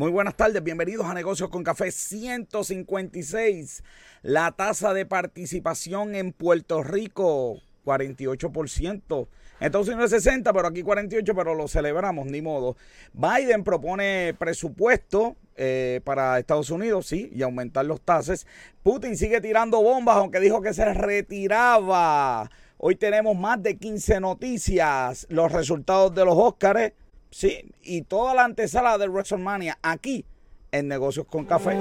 Muy buenas tardes, bienvenidos a Negocios con Café 156. La tasa de participación en Puerto Rico, 48%. En Estados Unidos es 60, pero aquí 48, pero lo celebramos, ni modo. Biden propone presupuesto eh, para Estados Unidos, sí, y aumentar los tases. Putin sigue tirando bombas, aunque dijo que se retiraba. Hoy tenemos más de 15 noticias, los resultados de los Óscares Sí, y toda la antesala de WrestleMania aquí en Negocios con Café.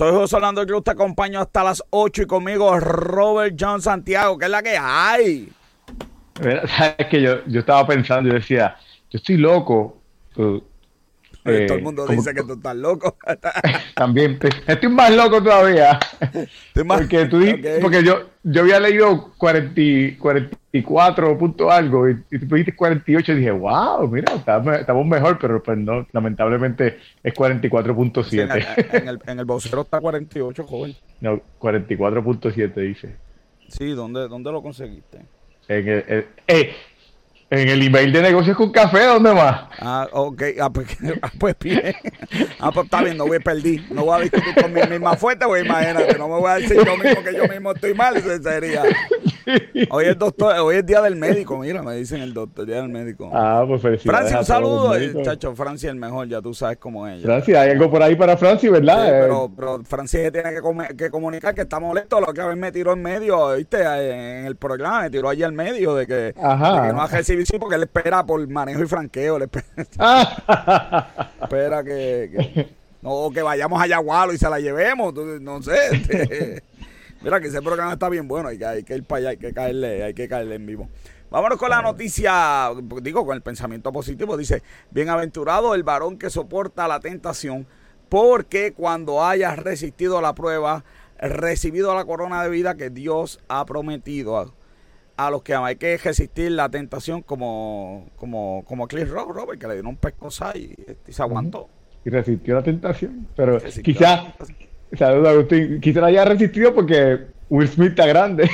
Soy José Orlando Cruz, te acompaño hasta las 8 y conmigo Robert John Santiago, que es la que hay. sabes que yo, yo estaba pensando y decía, yo estoy loco. Uh, todo el eh, mundo dice que tú estás loco. También, estoy más loco todavía. porque, tú, porque yo, yo había leído 40, 44 punto algo y, tú dijiste 48 y dije, wow, mira, estamos, mejor, pero pues no, lamentablemente es 44.7. en, el, en el vocero está 48, joven. No, 44.7 dice. Sí, ¿dónde, ¿dónde lo conseguiste? En el, eh, en el email de negocios con café, ¿dónde más? Ah, ok. Ah, pues, ah, pues bien. Ah, pues está bien, no voy a perder. No voy a discutir con mi misma fuente, pues imagínate, no me voy a decir yo mismo que yo mismo estoy mal, eso sería. Hoy es, doctor, hoy es día del médico, mira, me dicen el doctor, día del médico. Ah, pues felicidades. Francia, un saludo. Chacho, Francia es el mejor, ya tú sabes cómo es. Francia, hay algo por ahí para Francia, ¿verdad? Sí, pero, pero Francia tiene que, que, comunicar que está molesto. Lo que a veces me tiró en medio, ¿viste? En el programa, me tiró allí al medio de que, Ajá. De que no va a recibir sí porque él espera por manejo y franqueo. Le espera, espera que, que, no, que vayamos a Yagualo y se la llevemos. No sé. Este, Mira que ese programa está bien bueno, hay que, hay que ir para allá, hay que caerle, hay que caerle en vivo. Vámonos con la noticia, digo, con el pensamiento positivo. Dice, bienaventurado el varón que soporta la tentación, porque cuando hayas resistido la prueba, recibido la corona de vida que Dios ha prometido a, los que hay que resistir la tentación como, como, como Cliff Rock, Robert, que le dieron un pescosa y, se aguantó. Y resistió la tentación, pero quizás Saludos, Agustín. Quizá haya resistido porque Will Smith está grande.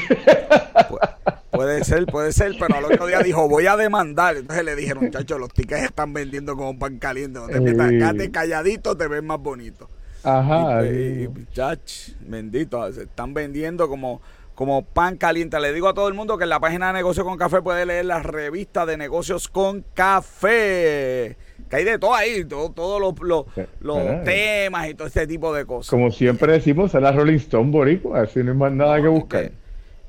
puede ser, puede ser, pero al otro día dijo, voy a demandar. Entonces le dije, muchachos, los tickets están vendiendo como pan caliente. No te metas, calladito, te ves más bonito. Ajá. Y, bendito, se están vendiendo como, como pan caliente. Le digo a todo el mundo que en la página de Negocios con Café puede leer la revista de Negocios con Café que hay de todo ahí, todos todo los, los, temas y todo ese tipo de cosas. Como siempre decimos, es la Rolling Stone Boricua, así no hay más nada que buscar.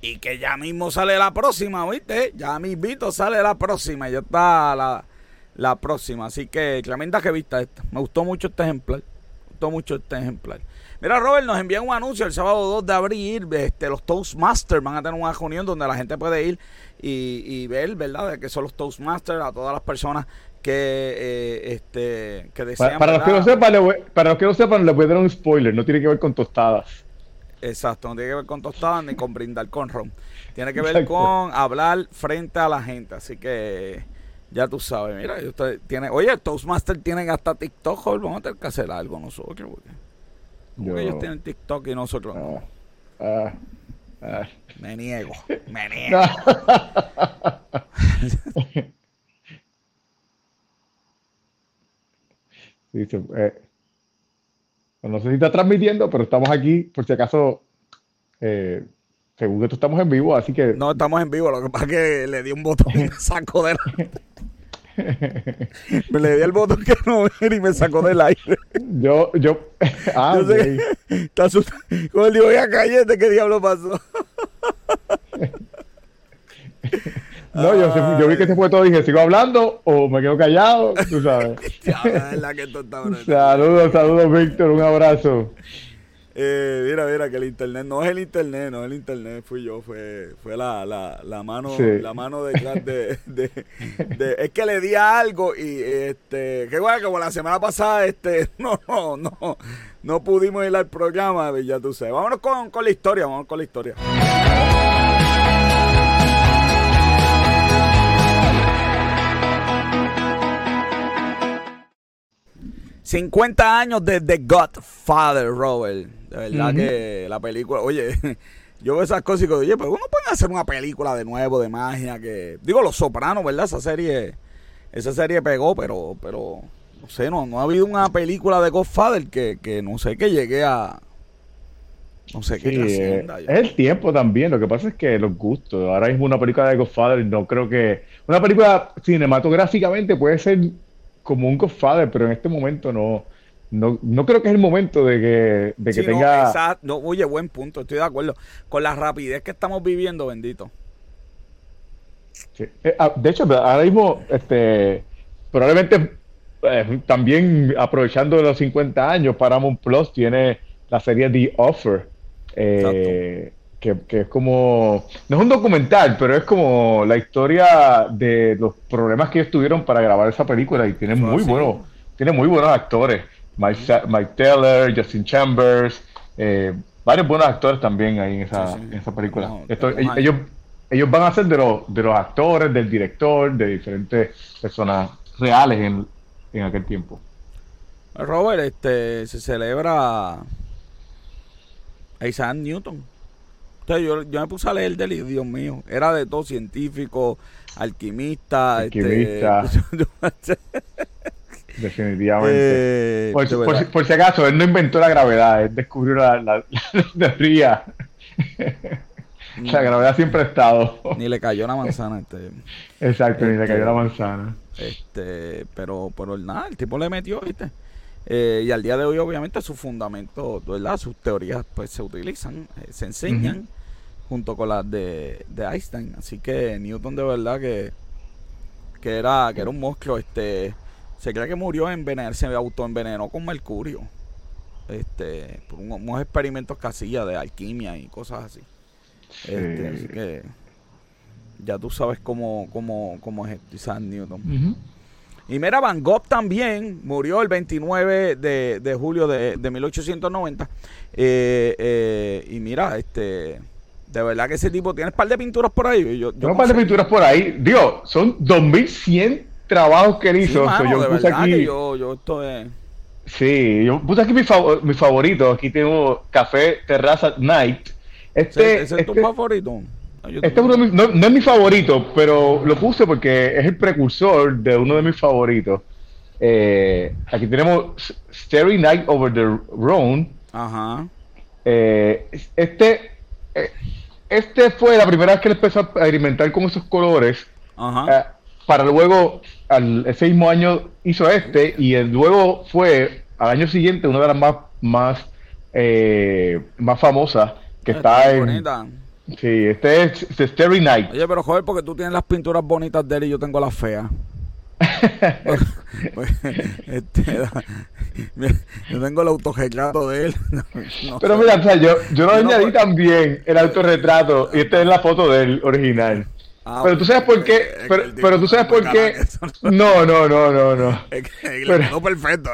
y que ya mismo sale la próxima, ¿viste? Ya mismito sale la próxima, ya está la, la próxima. Así que, Clementa, que vista esta. Me gustó mucho este ejemplar. Me gustó mucho este ejemplar. Mira, Robert, nos envían un anuncio el sábado 2 de abril. Este, los Toastmasters van a tener una reunión donde la gente puede ir y, y ver, ¿verdad?, de que son los Toastmasters a todas las personas que eh, este que desean para, los que no sepan le para los que no sepan le voy a dar un spoiler no tiene que ver con tostadas exacto no tiene que ver con tostadas ni con brindar con ron tiene que ver con hablar frente a la gente así que ya tú sabes mira usted tiene oye Toastmaster tienen hasta TikTok vamos a tener que hacer algo nosotros porque, ellos tienen TikTok y nosotros no. Ah, ah, ah. me niego me niego. Eh, no sé si está transmitiendo, pero estamos aquí, por si acaso, eh, según esto estamos en vivo, así que... No, estamos en vivo, lo que pasa es que le di un botón y me sacó de me le di el botón que no era y me sacó del aire. Yo, yo... Ah, yo sé, está asustado. Como él dijo, ya cállate, ¿qué diablo pasó? No, yo, yo, vi que se fue todo y dije, ¿sigo hablando o me quedo callado? Tú sabes. saludos, saludos, Víctor, un abrazo. Eh, mira, mira, que el internet no es el internet, no es el internet, fui yo, fue, fue la, la, la mano, la mano de, de, de, es que le di algo y este, que bueno, como la semana pasada, este, no, no, no, no pudimos ir al programa, ya tú sabes. Vámonos con, con la historia, vamos con la historia. 50 años de The Godfather, Robert. De verdad que la película, oye, yo veo esas cosas y digo, oye, pero uno puede hacer una película de nuevo, de magia, que... Digo, Los Sopranos, ¿verdad? Esa serie, esa serie pegó, pero, pero, no sé, no, no ha habido una película de Godfather que, que no sé, que llegue a... No sé qué eh, Es el tiempo también, lo que pasa es que los gustos. Ahora mismo una película de Godfather, no creo que... Una película cinematográficamente puede ser como un Godfather, pero en este momento no no, no creo que es el momento de que, de que tenga. No, oye, buen punto, estoy de acuerdo. Con la rapidez que estamos viviendo, bendito. Eh, ah, de hecho, ahora mismo, este, probablemente eh, también aprovechando los 50 años, Paramount Plus tiene la serie The Offer. Eh, que, que, es como, no es un documental, pero es como la historia de los problemas que ellos tuvieron para grabar esa película y tiene muy buenos, tiene muy buenos actores. Mike, Taylor, Justin Chambers, eh, varios buenos actores también ahí en esa, película. ellos, ellos van a ser de los, de los actores, del director, de diferentes personas reales en, en aquel tiempo. Robert, este se celebra a Isaac Newton. Yo, yo, me puse a leer del Dios mío, era de todo científico, alquimista, alquimista. Este, Definitivamente. Eh, por, si acaso, él no inventó la gravedad, él descubrió la, la, teoría. la gravedad siempre ha estado. Ni le cayó la manzana. Este, Exacto, ni le cayó la este, manzana. Este, pero, pero nada, el tipo le metió, ¿viste? Eh, y al día de hoy, obviamente, sus fundamentos, ¿verdad? Sus teorías, pues se utilizan, eh, se enseñan junto con las de, de Einstein. Así que Newton, de verdad, que, que, era, que era un monstruo, este se cree que murió envenenado, se autoenvenenó con mercurio. Este, por unos experimentos que hacía de alquimia y cosas así. Este, así que ya tú sabes cómo, cómo, cómo es Isaac Newton. Y mira, Van Gogh también murió el 29 de, julio de, 1890. Eh, eh, y mira, este, de verdad que ese tipo tiene un par de pinturas por ahí. Yo, un par de pinturas por ahí. Dios, son 2100 trabajos que él hizo. yo puse aquí. yo, yo esto es... Sí, yo puse aquí mi, mi favorito. Aquí tengo Café Terraza Night. Este, ¿Ese, es tu este favorito? Este no, es mi favorito, pero lo puse porque es el precursor de uno de mis favoritos. Eh, aquí tenemos Starry Night Over the Rhone. Ajá. Eh, este, eh, este fue la primera vez que él empezó a experimentar con esos colores. Ajá para luego, al, ese mismo año hizo este, y el, luego fue al año siguiente una de las más, más, eh, más famosas que está en... Bonita. Sí, este es The Starry Night. Oye, pero joder, porque tú tienes las pinturas bonitas de él y yo tengo las feas. Pues, este, yo tengo el autorretrato de él. pero mira, o sea, yo, yo lo añadí pues también, el autorretrato, y esta es la foto del original. Ah, pero tú sabes por qué, pero, tú sabes por qué. No, no, no, no, no. no perfecto,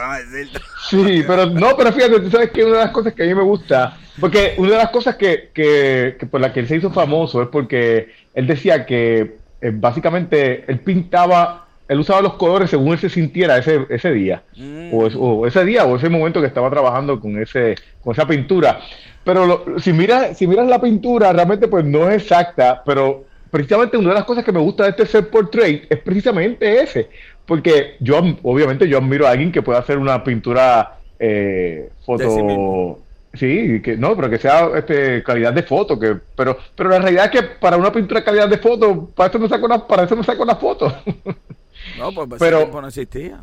Sí, pero no, pero fíjate, tú sabes que una de las cosas que a mí me gusta, porque una de las cosas que, que, que por la que él se hizo famoso es porque él decía que eh, básicamente él pintaba, él usaba los colores según él se sintiera ese, ese día, o, mm. ese día o ese momento que estaba trabajando con, ese, con esa pintura. Pero si, miras, si miras la pintura, realmente pues no es exacta, pero precisamente una de las cosas que me gusta de este set portrait es precisamente ese. Porque yo, obviamente, yo admiro a alguien que pueda hacer una pintura eh, foto. Sí, que no, pero que sea este, calidad de foto, que, pero, pero la realidad es que para una pintura calidad de foto, para eso me saco una, para eso me saco una foto. No, pues, pues pero, no existía.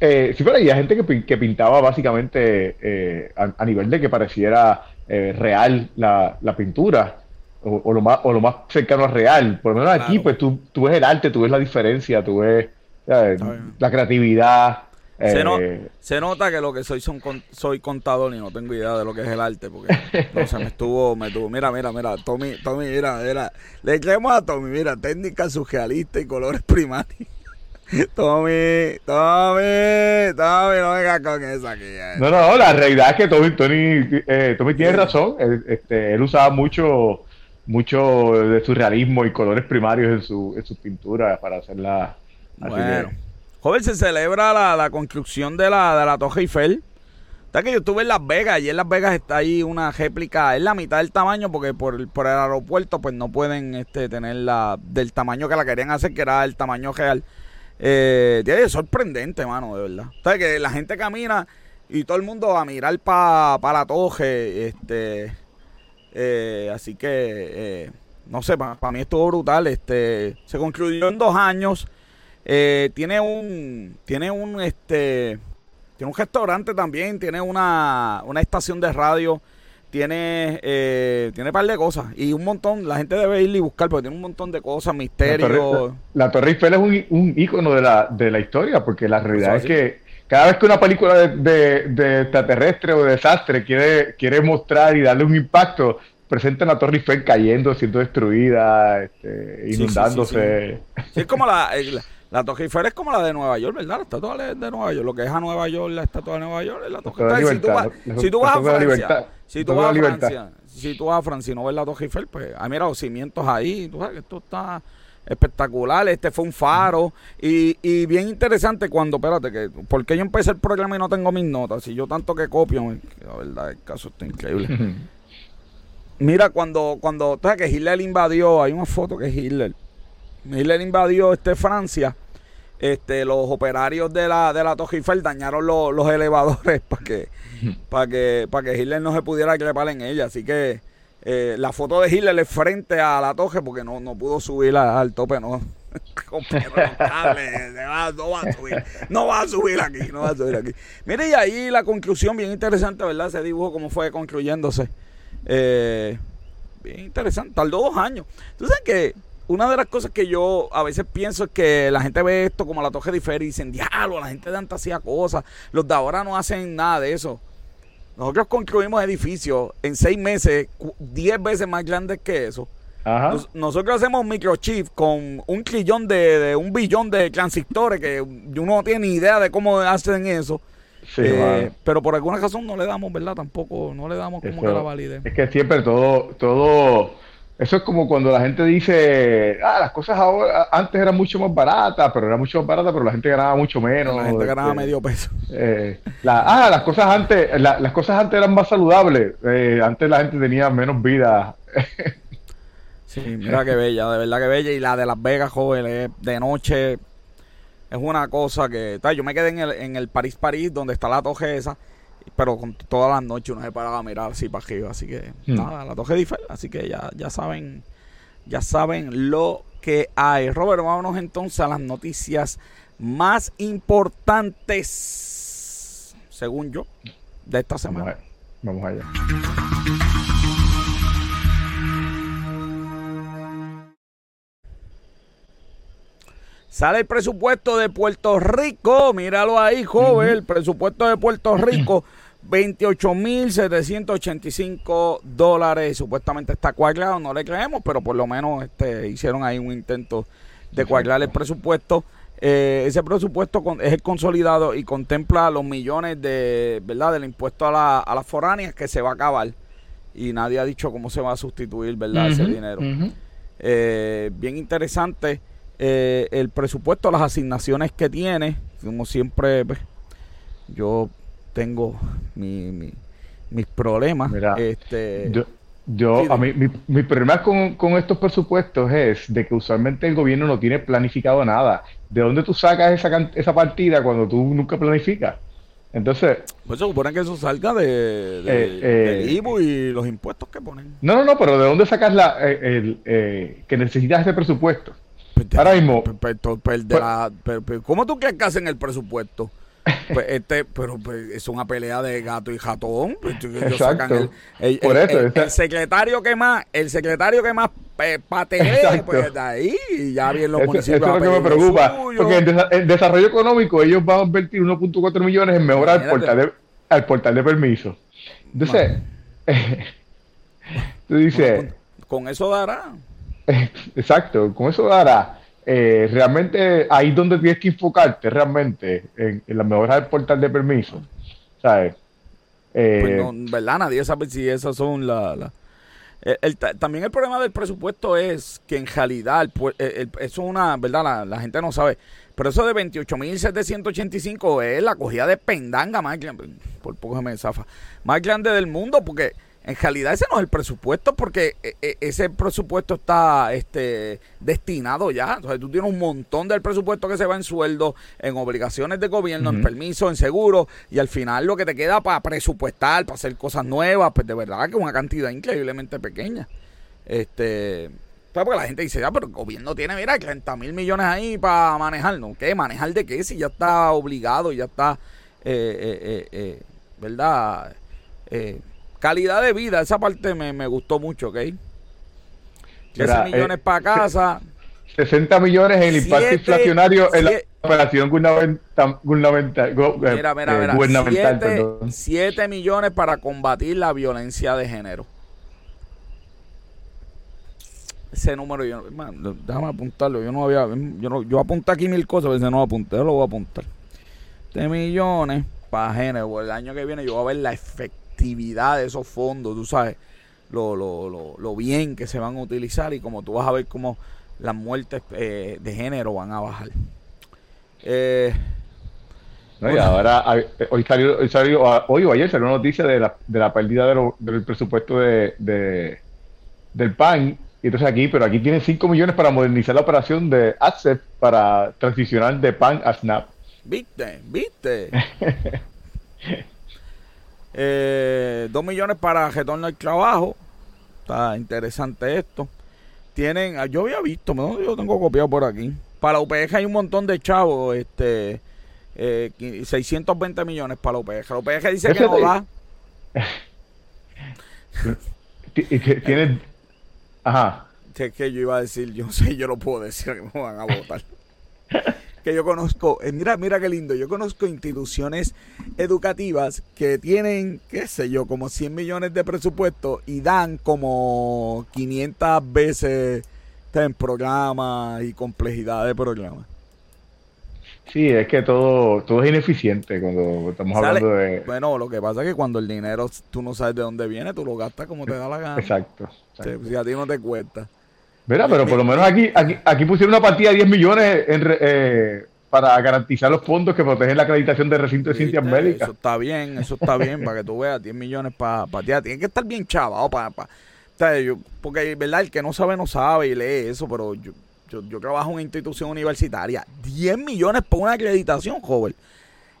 Eh, sí, pero había gente que, que pintaba básicamente eh, a, nivel de que pareciera eh, real la, la pintura o, lo más, o lo más cercano a real. Por lo menos aquí, pues tú, tú ves el arte, tú ves la diferencia, tú ves la creatividad. Se, se, nota que lo que soy son soy contador y no tengo idea de lo que es el arte porque no se me estuvo me estuvo mira mira mira Tommy Tommy mira mira le creemos a Tommy mira técnica surrealista y colores primarios Tommy, Tommy, Tommy, no venga con esa aquí. Eh. No, no, la realidad es que Tommy, eh, Tommy tiene razón. Él, este, él usaba mucho, mucho de su realismo y colores primarios en su, en sus pinturas para hacerla. Bueno, joven, se celebra la, la, construcción de la, de la Torre Eiffel. Está que yo estuve en Las Vegas y en Las Vegas está ahí una réplica, es la mitad del tamaño porque por, por el aeropuerto pues no pueden este, tener la del tamaño que la querían hacer, que era el tamaño real. Eh, es sorprendente, mano, de verdad. O que la gente camina y todo el mundo va a mirar para pa la toje. Este, eh, así que, eh, no sé, para mí estuvo brutal. Este, se concluyó en dos años. Eh, tiene un, tiene un, este, tiene un restaurante también, tiene una, una estación de radio tiene eh, tiene un par de cosas y un montón, la gente debe ir y buscar porque tiene un montón de cosas, misterios. La Torre, Eiffel es un, un ícono de la, de la historia porque la realidad es que cada vez que una película de, de, extraterrestre o de desastre quiere, quiere mostrar y darle un impacto, presenta la Torre Eiffel cayendo, siendo destruida, este, inundándose. Sí, es como la la Torre Eiffel es como la de Nueva York, ¿verdad? La estatua de Nueva York. Lo que es a Nueva York, la estatua de Nueva York, es la Torre Eiffel. Si tú vas, a Francia, si tú vas a Francia, si tú vas a Francia y no ves la Torre Eiffel, pues, ah, mira, los cimientos ahí, tú sabes que esto está espectacular, este fue un faro y, y bien interesante cuando, espérate, que porque yo empecé el programa y no tengo mis notas, y yo tanto que copio, la verdad, el caso está increíble. Mira, cuando, cuando, sabes que Hitler invadió, hay una foto que Hitler, Hitler invadió este Francia este, los operarios de la, de la Torre Eiffel dañaron los elevadores para que, para que, para que Hitler no se pudiera trepar en ella. Así que eh, la foto de Hitler es frente a la torre porque no, no pudo subir al tope, no. no va a subir, no va a subir aquí, no va a subir aquí. Mire, y ahí la conclusión bien interesante, ¿verdad? Ese dibujo cómo fue concluyéndose. Eh, bien interesante, tardó dos años. Tú sabes que una de las cosas que yo a veces pienso es que la gente ve esto como la Torre de Eiffel y dicen, diablo, la gente de antes hacía cosas, los de ahora no hacen nada de eso. Nosotros construimos edificios en seis meses, diez veces más grandes que eso. nosotros hacemos microchip con un trillón de, un billón de transistores que uno no tiene ni idea de cómo hacen eso. Eh, pero por alguna razón no le damos, ¿verdad? Tampoco, no le damos como que la validez. Es que siempre todo, todo eso es como cuando la gente dice, ah, las cosas ahora antes eran mucho más baratas, pero era mucho más barata, pero la gente ganaba mucho menos. La gente ganaba este, medio peso. Eh, ah, las cosas antes, las cosas antes eran más saludables. Eh, antes la gente tenía menos vida. sí, mira qué bella, de verdad que bella. Y la de Las Vegas, jóvenes, de noche, es una cosa que, yo me quedé en el, en el París París, donde está la toje esa pero con todas las noches uno se paraba a mirar así para arriba. Así que hmm. nada, la toque diferente. Así que ya, ya saben, ya saben lo que hay. Robert, vámonos entonces a las noticias más importantes, según yo, de esta semana. Vamos allá. Sale el presupuesto de Puerto Rico, míralo ahí, joven, el presupuesto de Puerto Rico, 28.785 dólares. Supuestamente está cuadrado, no le creemos, pero por lo menos este, hicieron ahí un intento de cuadrar el presupuesto. Eh, ese presupuesto es el consolidado y contempla los millones de, ¿verdad? del impuesto a, la, a las foráneas que se va a acabar. Y nadie ha dicho cómo se va a sustituir, ¿verdad? ese dinero. Eh, bien interesante eh, el presupuesto, las asignaciones que tiene, como siempre, pues, yo tengo mi, mis problemas. este, yo, a mí, mi, problema con, con, estos presupuestos es de que usualmente el gobierno no tiene planificado nada. ¿De dónde tú sacas esa, esa partida cuando tú nunca planificas? Entonces. Pues se supone que eso salga de, de eh, eh y los impuestos que ponen. No, no, no, pero ¿de dónde sacas la, eh, el, eh, que necesitas ese presupuesto? Pues Ahora mismo. Pues, ¿Cómo tú quieres que hacen el presupuesto? Pues este, pero pues, es una pelea de gato y. Pues, Exacto. el, el, secretario que más, el secretario que más pateé, pues de ahí y ya bien los municipios. Eso es lo que me preocupa. Porque en, desarrollo económico ellos van a invertir 1.4 millones en mejorar el portal, de, al portal de permiso. Entonces, tú dices... con, eso dará. Exacto, con eso dará. Eh, realmente ahí es donde tienes que enfocarte realmente en, la mejora del portal de permiso. ¿Sabes? Eh, pues no, ¿verdad? Nadie sabe si esas son las... también el problema del presupuesto es que en realidad eso es una, ¿verdad? La, gente no sabe. Pero eso de 28.785 es la cogida de pendanga más grande, por poco se me zafa, más grande del mundo porque en realidad ese no es el presupuesto porque eh, eh, ese presupuesto está este, destinado ya. Entonces tú tienes un montón del presupuesto que se va en sueldo, en obligaciones de gobierno, en permiso, en seguro y al final lo que te queda para presupuestar, para hacer cosas nuevas, pues de verdad que es una cantidad increíblemente pequeña. Este, pues porque la gente dice, ya, pero el gobierno tiene, mira, 30 mil millones ahí para manejar, ¿no? ¿Qué? ¿Manejar de qué? Si ya está obligado, ya está, eh, eh, ¿verdad? Eh, Calidad de vida, esa parte me, me gustó mucho, ¿ok? 13 millones para casa. 60 millones en el impacto inflacionario en la operación gubernamental. Mira, mira, eh, mira. 7 millones para combatir la violencia de género. Ese número, yo, déjame apuntarlo. Yo no había, yo, no, yo apunté aquí mil cosas, pero ese no lo apunté, yo lo voy a apuntar. 7 millones para género. El año que viene yo voy a ver la efectividad de esos fondos, tú sabes, lo, lo, lo, lo, bien que se van a utilizar y como tú vas a ver cómo las muertes eh, de género van a bajar. Eh, y ahora, hoy salió, hoy, salió, ah, hoy o ayer salió una noticia de la, de la pérdida de del presupuesto de, de, del PAN. Y entonces aquí, pero aquí tienen 5 millones para modernizar la operación de ASEP para transicionar de PAN a SNAP. ¿Viste? ¿Viste? Eh, dos millones para retorno al trabajo. Está interesante esto. Tienen, ah, yo había visto, yo tengo copiado por aquí. Para la UPG hay un montón de chavos, este, eh, 620 millones para la UPG. La UPG dice que no da. Tienen, ajá. Es que yo iba a decir, yo sé, yo no puedo decir que me van a votar. que yo conozco, eh, mira, mira qué lindo, yo conozco instituciones educativas que tienen, qué sé yo, como 100 millones de presupuesto y dan como 500 veces en programas y complejidad de programas. Sí, es que todo, todo es ineficiente cuando estamos hablando de... Bueno, lo que pasa es que cuando el dinero tú no sabes de dónde viene, tú lo gastas como te da la gana. Exacto. si a ti no te cuesta. Mira, pero por lo menos aquí, aquí, pusieron una partida de 10 millones eh, para garantizar los fondos que protegen la acreditación de recinto de ciencias médicas. Eso está bien, eso está bien, para que tú veas, 10 millones para pa, Tiene que estar bien chavado para... Pa, porque, ¿verdad? El que no sabe, no sabe y lee eso, pero yo, yo, trabajo en una institución universitaria. 10 millones por una acreditación, joven.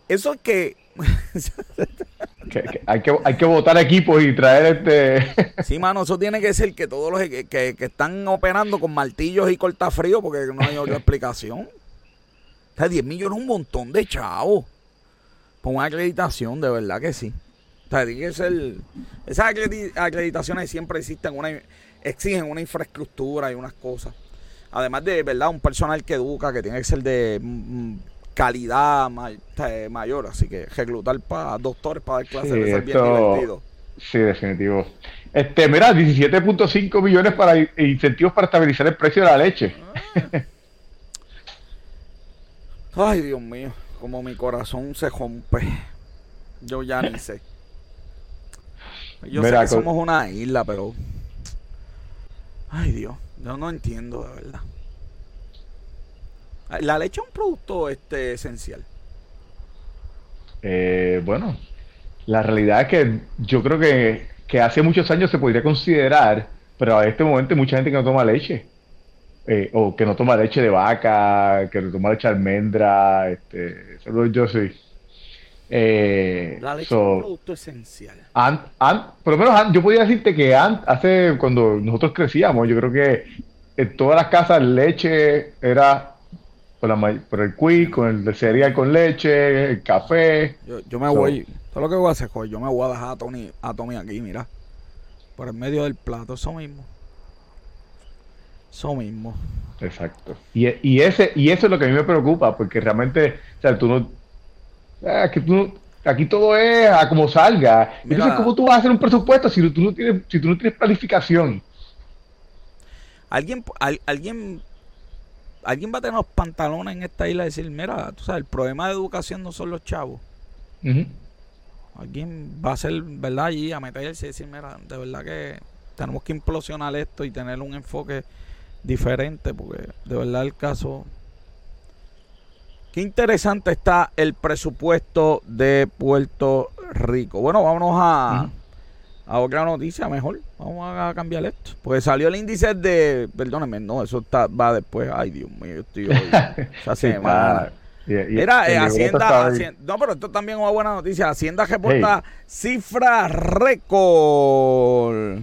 Eso es que hay, que, hay que votar equipos y traer este. sí, mano, eso tiene que ser que todos los que, que, están operando con martillos y cortafríos, porque no hay otra explicación. O sea, 10 millones es un montón de chavos. Por una acreditación, de verdad que sí. O sea, tiene que ser. Esas acreditaciones siempre existen, una, exigen una infraestructura y unas cosas. Además de, ¿verdad? Un personal que educa, que tiene que ser de calidad mayor, así que reclutar para doctores para dar clases sí, bien divertido. Sí, definitivo. Este, mira, 17.5 millones para incentivos para estabilizar el precio de la leche. Ay, Dios mío, como mi corazón se rompe. Yo ya ni sé. Yo sé que somos una isla, pero. Ay, Dios, yo no entiendo, de verdad. ¿La leche es un producto este, esencial? Eh, bueno, la realidad es que yo creo que, hace muchos años se podría considerar, pero a este momento hay mucha gente que no toma leche. Eh, o que no toma leche de vaca, que no toma leche de almendra, este, solo yo sí. Eh, la leche es un producto esencial. por lo menos yo podría decirte que hace cuando nosotros crecíamos, yo creo que en todas las casas leche era por, el quick, con el cereal con leche, el café. Yo, me voy, todo lo que voy a hacer, yo me voy a dejar a Tony, a Tommy aquí, mira. Por el medio del plato, eso mismo. Eso mismo. Exacto. Y, y, ese, y eso es lo que a mí me preocupa, porque realmente, o sea, tú no. Aquí, tú, aquí todo es a como salga. Entonces, ¿cómo tú vas a hacer un presupuesto si tú no tienes, si tú no tienes planificación? Alguien, alguien, alguien va a tener los pantalones en esta isla y decir, mira, tú sabes, el problema de educación no son los chavos. Alguien va a ser, ¿verdad? Allí a meterse y decir, mira, de verdad que tenemos que implosionar esto y tener un enfoque diferente, porque de verdad el caso... Qué interesante está el presupuesto de Puerto Rico. Bueno, vámonos a, a otra noticia mejor. Vamos a cambiar esto. Porque salió el índice de. Perdónenme, no, eso está, va después. Ay, Dios mío, estoy hoy. Esa semana. Mira, eh, Hacienda, No, pero esto también es una buena noticia. Hacienda reporta cifra récord.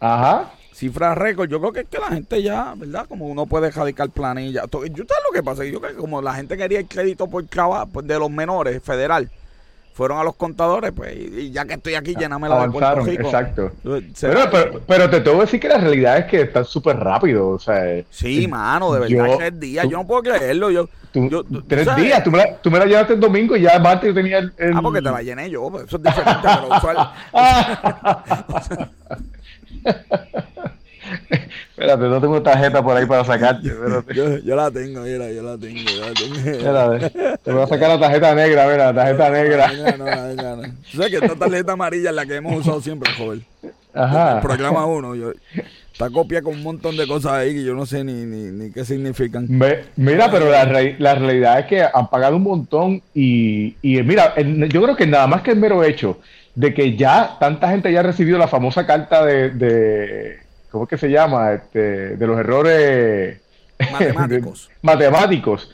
Ajá cifras récord. Yo creo que es que la gente ya, ¿verdad? Como uno puede radicar planilla. Yo sabes lo que pasa, yo creo que como la gente quería el crédito por trabajo pues, de los menores federal, fueron a los contadores, pues, y, ya que estoy aquí, lléname la de Puerto Rico. Exacto. Pero, pero, te tengo que decir que la realidad es que está súper rápido, o sea. Sí, mano, de verdad, yo, tres días, yo no puedo creerlo, yo. tres días, tú me, la, tú me, la, llevaste el domingo y ya martes yo tenía el, Ah, porque te la llené yo, pues, eso es diferente, pero usual. Espérate, no tengo tarjeta por ahí para sacarte. Yo, yo, la tengo, mira, yo la tengo, yo la tengo. Espérate, te voy a sacar la tarjeta negra, mira, la tarjeta negra. Venga, no, venga, no. Tú sabes que esta tarjeta amarilla es la que hemos usado siempre, joven. Ajá. programa uno. Yo, está copia con un montón de cosas ahí que yo no sé ni, ni, ni qué significan. mira, pero la, la, realidad es que han pagado un montón y, y mira, yo creo que nada más que el mero hecho de que ya tanta gente ya ha recibido la famosa carta de, de ¿cómo es que se llama? Este, de los errores matemáticos. matemáticos.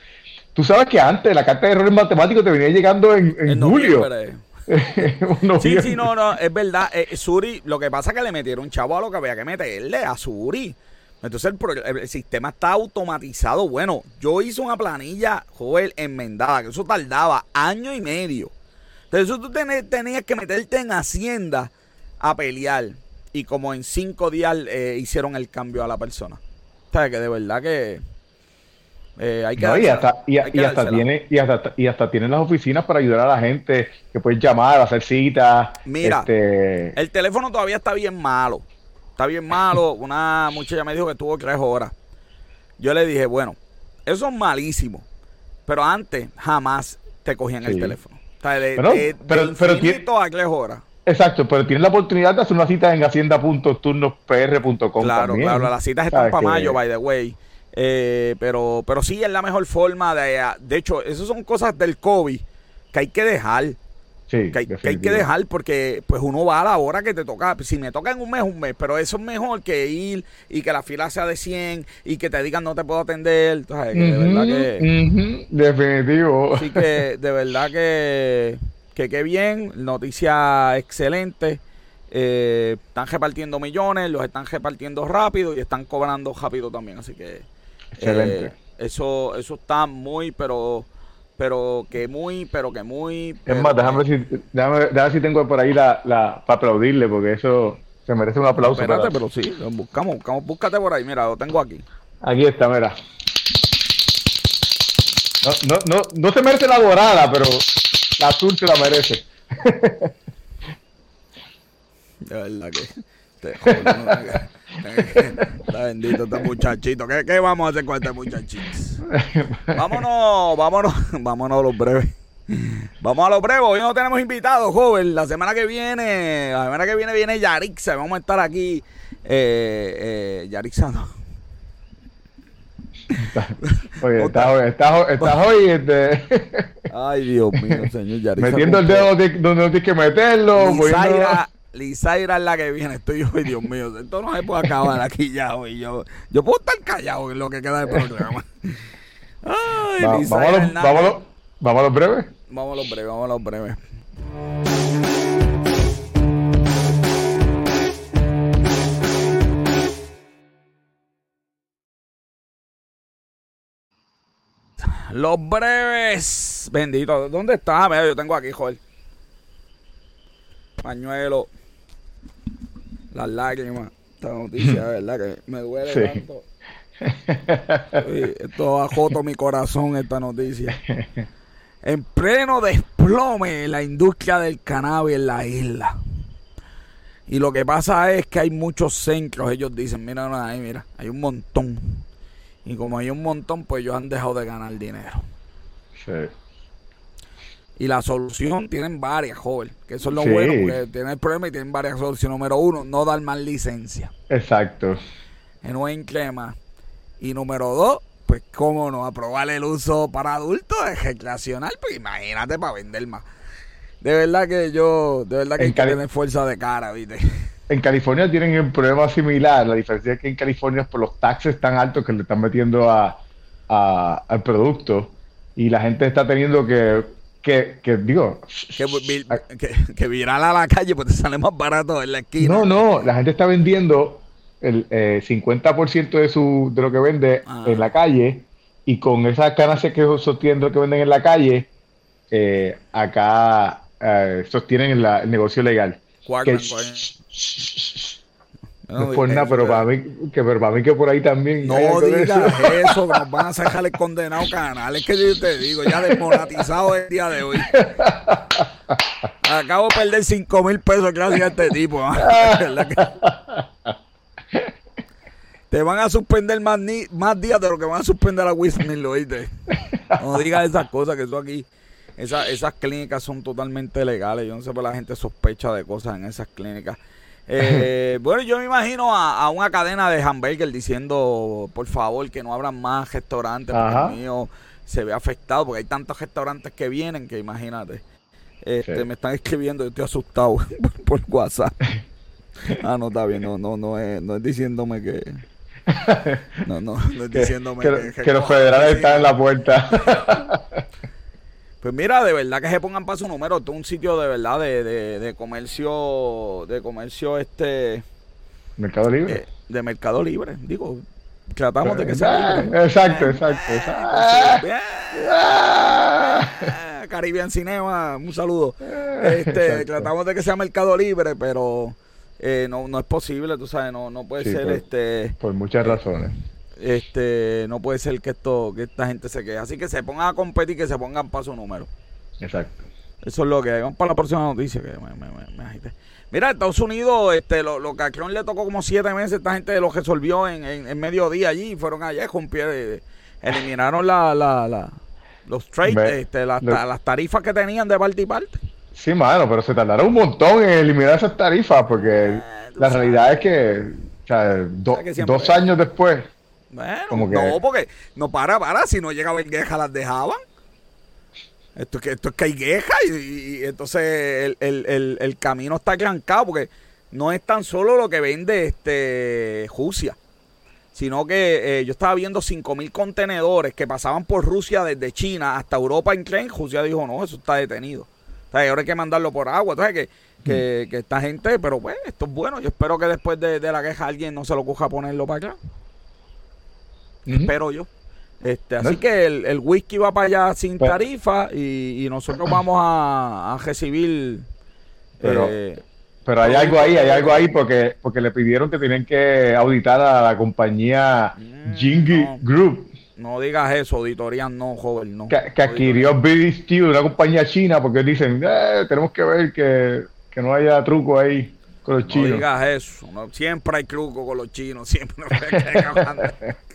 Tú sabes que antes la carta de errores matemáticos te venía llegando en, en, julio. sí, sí, no, no, es verdad. Eh, Suri, lo que pasa es que le metieron chavo a lo que había que meterle a Suri. Entonces el, el, sistema está automatizado. Bueno, yo hice una planilla, joven, enmendada, que eso tardaba año y medio. Entonces tú tenías que meterte en Hacienda a pelear y como en cinco días eh, hicieron el cambio a la persona. O sea, que de verdad que eh, hay que... y hasta, y, hasta tiene, y, hasta, y hasta tienen las oficinas para ayudar a la gente que puedes llamar, hacer citas. Mira, este... el teléfono todavía está bien malo. Está bien malo. Una muchacha me dijo que estuvo tres horas. Yo le dije, bueno, eso es malísimo. Pero antes jamás te cogían el teléfono. O sea, de, pero, pero, pero, a tres horas. Exacto, pero tienes la oportunidad de hacer una cita en hacienda.turnospr.com. Claro, claro, las citas están para mayo, by the way. Eh, pero, pero sí es la mejor forma de. De hecho, esas son cosas del COVID que hay que dejar. Sí, que, hay, que, hay, que dejar porque pues uno va a la hora que te toca. Si me toca en un mes, un mes. Pero eso es mejor que ir y que la fila sea de 100 y que te digan no te puedo atender. Entonces, de verdad que. Definitivo. Sí, que de verdad que que qué bien, noticia excelente. Eh, están repartiendo millones, los están repartiendo rápido y están cobrando rápido también. Así que excelente. Eh, eso, eso está muy, pero pero que muy, pero que muy. es más, déjame, ver si, déjame, si tengo por ahí la, la para aplaudirle, porque eso se merece un aplauso. Espérate, pero sí, buscamos, buscamos, búscate por ahí, mira, lo tengo aquí. Aquí está, mira. No, no, no, no se merece la dorada, pero la azul se la merece. De verdad que. está bendito este muchachito. ¿Qué, ¿Qué, vamos a hacer con este muchachito? Vámonos, vámonos, vámonos a los breves. Vamos a los breves. Hoy no tenemos invitados, joven. La semana que viene, la semana que viene viene Yarixa. Vamos a estar aquí. Eh, eh, Yarixa no. Oye, estás, hoy. Este... Ay, Dios mío, señor Yarisa. Metiendo el dedo donde no tienes que meterlo. Lizaira, Lizaira es la que viene. Estoy hoy, Dios mío. Esto no se puede acabar aquí ya hoy. Yo, yo puedo estar callado en lo que queda del programa. Ay, Va, vámonos, vámonos, vamos a los breves. Vamos a los breves. Bendito. ¿Dónde está? Mira, yo tengo aquí, joder. Pañuelo. Las lágrimas. Esta noticia, ¿verdad? Que me duele tanto. esto ajoto mi corazón esta noticia. En pleno desplome la industria del cannabis en la isla. Y lo que pasa es que hay muchos centros, ellos dicen, mira ahí, mira, hay un montón. Y como hay un montón, pues ellos han dejado de ganar dinero. Sí. Y la solución tienen varias, joven. Que eso es lo bueno, porque tienen el problema y tienen varias soluciones. Número uno, no dar más licencia. Exacto. Que no crema. Y número dos, pues cómo no, aprobar el uso para adultos es recreacional, pues imagínate para vender más. De verdad que yo, de verdad que hay que tener fuerza de cara, ¿viste? En California tienen un problema similar. La diferencia es que en California, por los taxes tan altos que le están metiendo a, al producto, y la gente está teniendo que que, que digo que, que, viral a la calle pues te sale más barato en la esquina no no la gente está vendiendo el eh, 50% de su de lo que vende ah. en la calle y con esas ganancias que sostienen lo que venden en la calle eh, acá eh, sostienen el negocio legal no, es por nada, pero para mí, que, pero para mí que por ahí también. No digas eso. nos van a sacar el condenado canal. Es que yo te digo, ya desmonetizado el día de hoy. Acabo de perder 5 mil pesos gracias a este tipo. te van a suspender más, ni, más días de lo que van a suspender a Wismil, ¿oíste? No digas esas cosas, que eso aquí, esas clínicas son totalmente legales. Yo no sé por la gente sospecha de cosas en esas clínicas. Eh, bueno, yo me imagino a, una cadena de hamburger diciendo, por favor, que no abran más restaurantes, porque el mío se ve afectado, porque hay tantos restaurantes que vienen que imagínate. Este, Me están escribiendo, yo estoy asustado por, WhatsApp. Ah, no, está bien, no, no, no, es, no es diciéndome que... No, no, no es diciéndome que, que los federales están en la puerta. Pues mira, de verdad que se pongan para su número. Esto es un sitio de verdad de, de, comercio, de comercio este... Mercado Libre. Eh, de Mercado Libre, digo. Tratamos de que sea libre. Exacto, exacto. Caribbean Cinema, un saludo. Este, tratamos de que sea Mercado Libre, pero eh, no, no es posible, tú sabes, no, no puede ser este... Por muchas razones este no puede ser que esto que esta gente se quede. Así que se pongan a competir, que se pongan para su número. Exacto. Eso es lo que hay. Vamos para la próxima noticia. Que me, me, Mira, Estados Unidos, este, lo, lo que a Cron le tocó como siete meses, esta gente lo resolvió en, en, mediodía allí. Fueron allá con pie eliminaron la, la, la, los trades, este, las tarifas que tenían de parte y parte. Sí, mano, pero se tardaron un montón en eliminar esas tarifas porque eh, la realidad es que o sea, dos años después bueno, no, porque no para, para, si no llegaba el las dejaban. Esto, esto es que hay queja y, entonces el, camino está trancado porque no es tan solo lo que vende este Rusia, sino que eh, yo estaba viendo 5.000 contenedores que pasaban por Rusia desde China hasta Europa en tren. Rusia dijo, no, eso está detenido. O sea, ahora hay que mandarlo por agua. Entonces, que, que, esta gente, pero pues, esto es bueno. Yo espero que después de, de la queja alguien no se lo coja ponerlo para acá espero yo. Este, así que el, whisky va para allá sin pues- tarifa y, nosotros vamos a, recibir. Pero, eh, pero hay algo ahí, hay algo ahí porque, porque le pidieron que tienen que auditar a la compañía mm, Jingy Group. No digas eso, auditoría no, joven, no. Que, adquirió BD una compañía china, porque dicen, eh, tenemos que ver que, no haya truco ahí con los chinos. No digas eso, siempre hay truco con los chinos, siempre.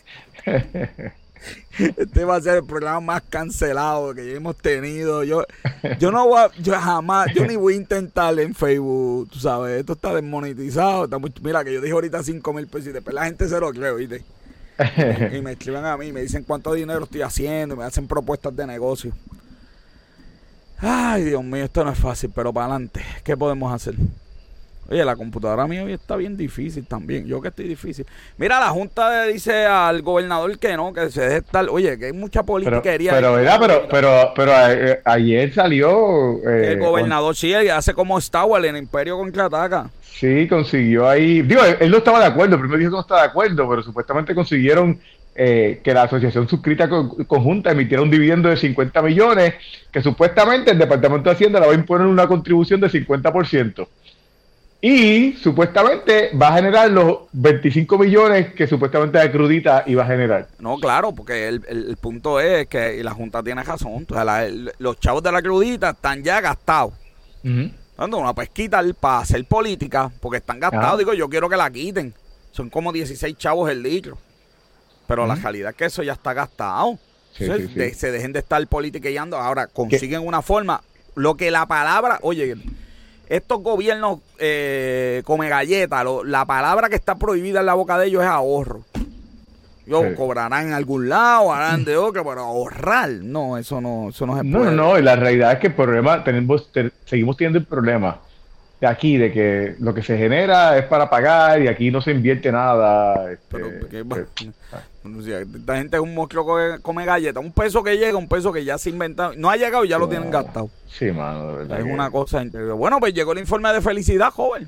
Este va a ser el programa más cancelado que hemos tenido. Yo, yo no voy a, yo jamás, yo ni voy a intentar en Facebook, tú sabes, esto está desmonetizado. Está mira, que yo dije ahorita 5 mil pesos y después la gente se lo cree, ¿viste? Y me escriben a mí, me dicen cuánto dinero estoy haciendo, me hacen propuestas de negocio. Ay, Dios mío, esto no es fácil, pero para adelante, ¿qué podemos hacer? Oye, la computadora mía hoy está bien difícil también. Yo que estoy difícil. Mira, la Junta dice al gobernador que no, que se deje estar. Oye, que hay mucha politiquería. Pero, pero, pero, pero, pero, eh, ayer salió. Eh, el gobernador sí, hace como Star en Imperio contraataca. Sí, consiguió ahí. Digo, él, no estaba de acuerdo. Primero dijo que no estaba de acuerdo, pero supuestamente consiguieron eh, que la asociación suscrita conjunta emitiera un dividendo de 50 millones, que supuestamente el Departamento de Hacienda le va a imponer una contribución de 50%. Y supuestamente va a generar los 25 millones que supuestamente la crudita iba a generar. No, claro, porque el, punto es que la Junta tiene razón. los chavos de la crudita están ya gastados. Dando una pesquita para hacer política, porque están gastados. Digo, yo quiero que la quiten. Son como 16 chavos el litro. Pero la realidad es que eso ya está gastado. se dejen de estar politiqueando. Ahora consiguen una forma. Lo que la palabra, oye, estos gobiernos eh, come galletas, la palabra que está prohibida en la boca de ellos es ahorro. Yo cobrarán en algún lado, harán de otro, pero ahorrar, no, eso no, eso no se puede. No, no, y la realidad es que el problema, tenemos, seguimos teniendo el problema de aquí, de que lo que se genera es para pagar y aquí no se invierte nada. Este, pero, pues, esta gente es un monstruo que come galletas. Un peso que llega, un peso que ya se inventa. No ha llegado y ya lo tienen gastado. Sí, mano, de verdad. Es una cosa increíble. Bueno, pues llegó el informe de felicidad, joven.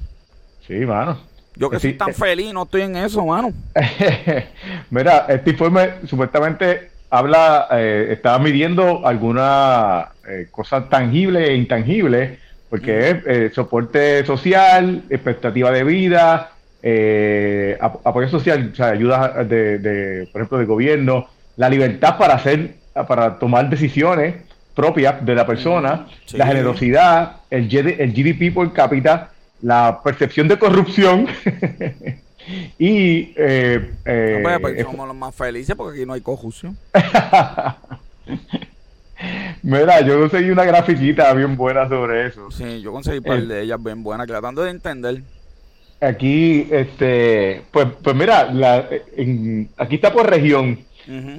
Sí, mano. Yo que soy tan feliz, no estoy en eso, mano. Mira, este informe supuestamente habla, eh, estaba midiendo algunas eh, cosas tangibles e intangibles, porque es eh, soporte social, expectativa de vida, eh, apoyo social, o sea, ayuda de, por ejemplo, del gobierno, la libertad para hacer, para tomar decisiones propias de la persona, la generosidad, el, el GDP por cápita, la percepción de corrupción y... Eh, eh, pues somos los más felices porque aquí no hay corrupción. Mira, yo conseguí una grafiquita bien buena sobre eso. Sí, yo conseguí un par de ellas bien buenas, tratando de entender. Aquí, este, pues, pues mira, la, aquí está por región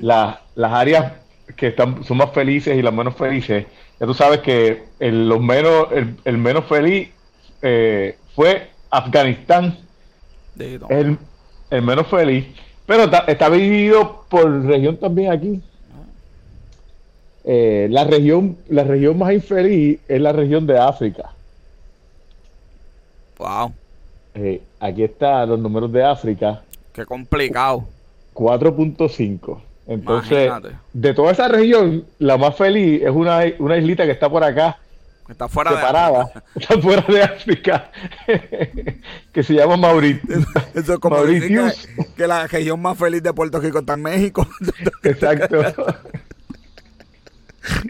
las áreas que están, son más felices y las menos felices. Ya tú sabes que el, los menos, el, menos feliz eh, fue Afganistán. El, el, menos feliz. Pero está, dividido por región también aquí. Eh, la región la región más infeliz es la región de África. Wow. Eh, aquí están los números de África. Qué complicado. 4.5. Entonces, de toda esa región, la más feliz es una, una islita que está por acá. Está fuera separada, de África. Está fuera de África. que se llama Mauritius. Eso es como Mauritius. Que, la región más feliz de Puerto Rico está en México. Exacto.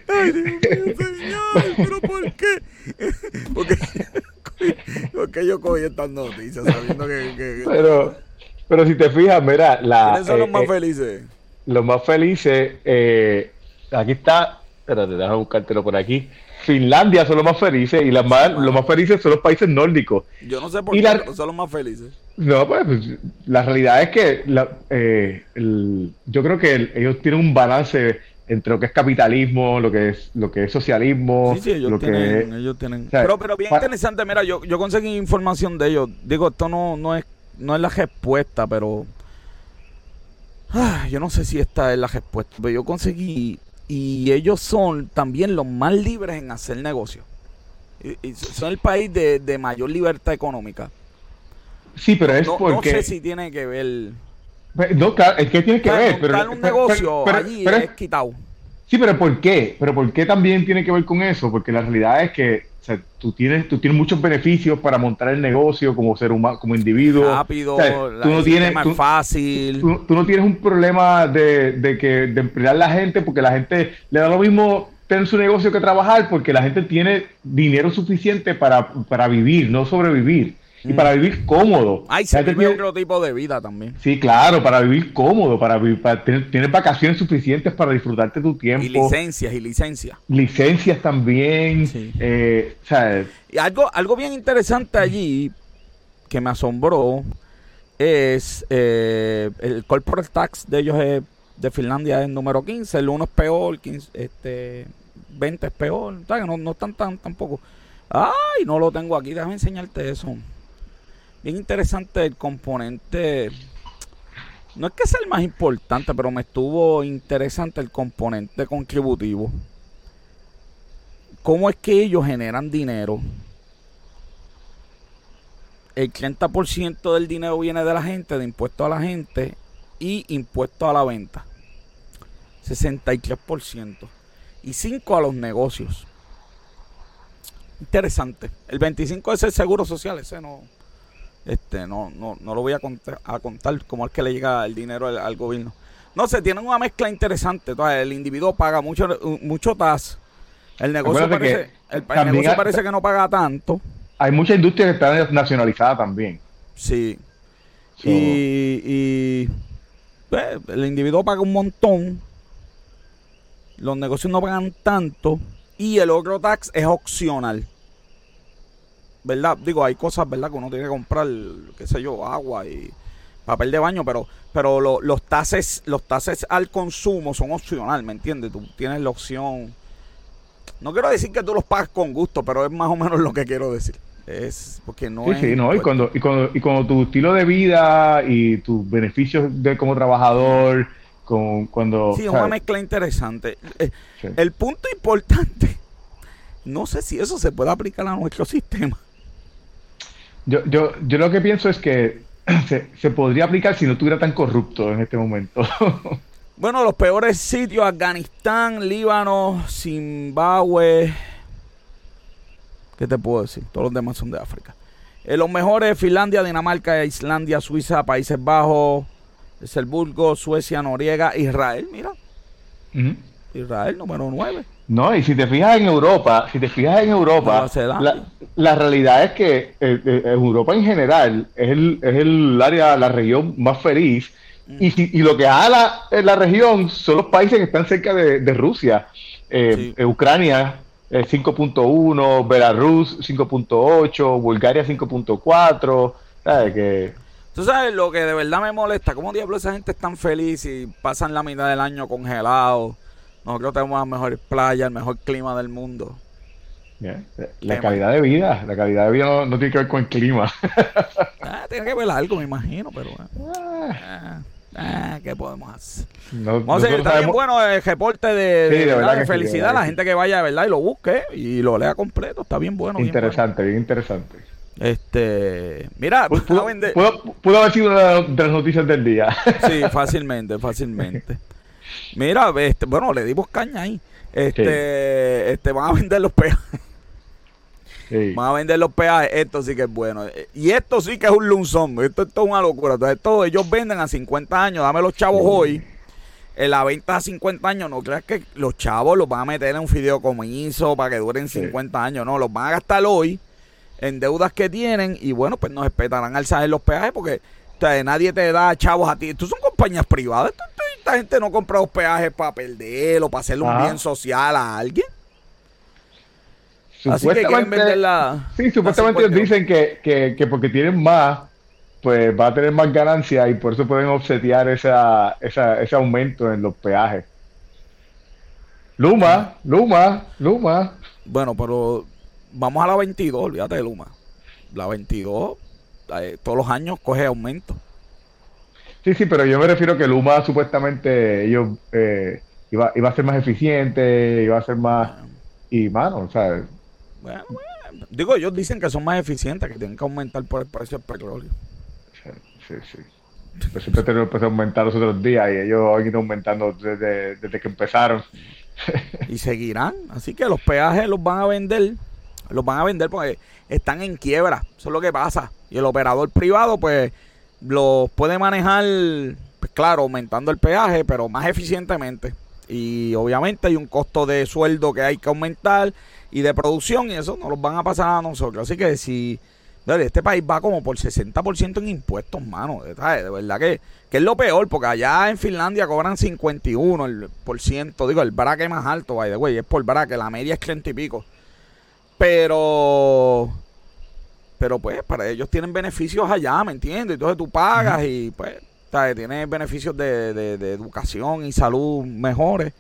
Ay, Dios mío, señor, pero ¿por qué? Porque porque yo cogí estas noticias sabiendo que, Pero, pero si te fijas, mira, la... ¿Quiénes son los eh, más eh, felices? Los más felices, eh, aquí está, espérate, déjame buscártelo por aquí. Finlandia son los más felices y las más, los más felices son los países nórdicos. Yo no sé por qué son los más felices. No, pues, pues la realidad es que la, yo creo que ellos tienen un balance entre lo que es capitalismo, lo que es lo que es socialismo. Sí, sí, ellos tienen, ellos tienen. pero, pero bien interesante, mira, yo, yo conseguí información de ellos. Digo, esto no, no es no es la respuesta, pero ah, yo no sé si esta es la respuesta, pero yo conseguí y ellos son también los más libres en hacer negocio. Y, son el país de, mayor libertad económica. Sí, pero es porque... No sé si tiene que ver no, claro, es que tiene que ver. Pero, un negocio allí es quitado. Sí, pero ¿por qué? Pero ¿por qué también tiene que ver con eso? Porque la realidad es que o sea, tú tienes tú tienes muchos beneficios para montar el negocio como ser humano, como individuo. Rápido, tú no tienes fácil. Tú, no tienes un problema de, de que de emplear la gente porque la gente le da lo mismo tener su negocio que trabajar porque la gente tiene dinero suficiente para, para vivir, no sobrevivir y para vivir cómodo. Ay, se vive otro tipo de vida también. Sí, claro, para vivir cómodo, para, vivir, para tener, vacaciones suficientes para disfrutarte tu tiempo. Y licencias, y licencias. Licencias también. Sí. Eh, y algo, algo bien interesante allí que me asombró es eh, el corporate tax de ellos es, de Finlandia es el número 15, el 1 es peor, 15, este, 20 es peor, no, no están tan tampoco. Ay, no lo tengo aquí, déjame enseñarte eso bien interesante el componente. No es que sea el más importante, pero me estuvo interesante el componente contributivo. ¿Cómo es que ellos generan dinero? El 30% del dinero viene de la gente, de impuestos a la gente y impuestos a la venta. 63%. Y 5% a los negocios. interesante. El 25 es el seguro social, ese no, este, no, no, no lo voy a contar, a contar cómo es que le llega el dinero al, gobierno. No sé, tienen una mezcla interesante. Entonces, el individuo paga mucho, mucho TAS. El negocio, parece, el, negocio parece que no paga tanto. Hay mucha industria que está nacionalizada también. Sí. Y, y pues, el individuo paga un montón. Los negocios no pagan tanto. Y el otro tax es opcional. ¿Verdad? Digo, hay cosas, ¿verdad? Que uno tiene que comprar, qué sé yo, agua y papel de baño, pero pero los taxes los taxes al consumo son opcional, ¿me entiendes? Tú tienes la opción. No quiero decir que tú los pagas con gusto, pero es más o menos lo que quiero decir. Es porque no sí, Sí, no, y cuando, y, cuando, y cuando tu estilo de vida y tus beneficios de como trabajador cuando... Sí, es una mezcla interesante. Eh, el punto importante, no sé si eso se puede aplicar a nuestro sistema. Yo, yo, yo lo que pienso es que se, podría aplicar si no estuviera tan corrupto en este momento. bueno, los peores sitios, Afganistán, Líbano, Zimbabue. ¿Qué te puedo decir? Todos los demás son de África. Eh, los mejores, Finlandia, Dinamarca, Islandia, Suiza, Países Bajos, Selburgo, Suecia, Noriega, Israel, mira. Israel, número 9. No, y si te fijas en Europa, si te fijas en Europa, la, realidad es que eh, eh, Europa en general es el, es el área, la región más feliz. Mm. Y, si, y lo que haga la, la región son los países que están cerca de, Rusia. Eh, Ucrania 5.1, Belarus 5.8, Bulgaria 5.4. ¿Sabes? Que Tú sabes lo que de verdad me molesta, ¿cómo diablos esa gente es tan feliz y pasan la mitad del año congelados? Nosotros tenemos las mejores playas, el mejor clima del mundo. La calidad de vida, la calidad de vida no, tiene que ver con el clima. Ah, tiene que ver algo, me imagino, pero ah, ah, ¿qué podemos hacer? Vamos a está bien bueno el reporte de, felicidad, la gente que vaya, ¿verdad? Y lo busque y lo lea completo, está bien bueno. Interesante, bien interesante. Este, mira, pudo, haber sido una de las noticias del día. Sí, fácilmente, fácilmente. Mira, este, bueno, le dimos caña ahí. Este, este, van a vender los peajes. Van a vender los peajes. Esto sí que es bueno. Y esto sí que es un lunzón. Esto, es una locura. Entonces, todo, ellos venden a 50 años. Dame los chavos hoy. En la venta a 50 años, no creas que los chavos los van a meter en un fideicomiso para que duren 50 años. No, los van a gastar hoy en deudas que tienen y bueno, pues nos respetarán alzar en los peajes porque nadie te da chavos a ti. Estos son compañías privadas. Esta, gente no compra los peajes para perderlo, para hacerle un bien social a alguien. Así que quieren vender la, Sí, supuestamente ellos dicen que, que, que, porque tienen más, pues va a tener más ganancia y por eso pueden obsetear esa, esa, ese aumento en los peajes. Luma, Luma, Luma. Bueno, pero vamos a la 22, olvídate de Luma. La 22, eh, todos los años coge aumento. Sí, sí, pero yo me refiero que Luma supuestamente ellos eh, iba, iba a ser más eficiente, iba a ser más... Y, mano, o sea... Bueno, Digo, ellos dicen que son más eficientes, que tienen que aumentar por el precio del petróleo. Sí, sí. sí. Pero siempre tenemos que aumentar los otros días y ellos han ido aumentando desde, desde que empezaron. y seguirán. Así que los peajes los van a vender los van a vender porque están en quiebra. Eso es lo que pasa. Y el operador privado, pues, los puede manejar, pues claro, aumentando el peaje, pero más eficientemente. Y obviamente hay un costo de sueldo que hay que aumentar y de producción y eso nos los van a pasar a nosotros. Así que si este país va como por 60% en impuestos, mano. De verdad que, que, es lo peor, porque allá en Finlandia cobran 51%, el por ciento, digo, el braque más alto, by the es por braque, la media es 30 y pico. Pero, pero pues para ellos tienen beneficios allá, ¿me entiendes? Entonces tú pagas y pues tienes beneficios de, de, educación y salud mejores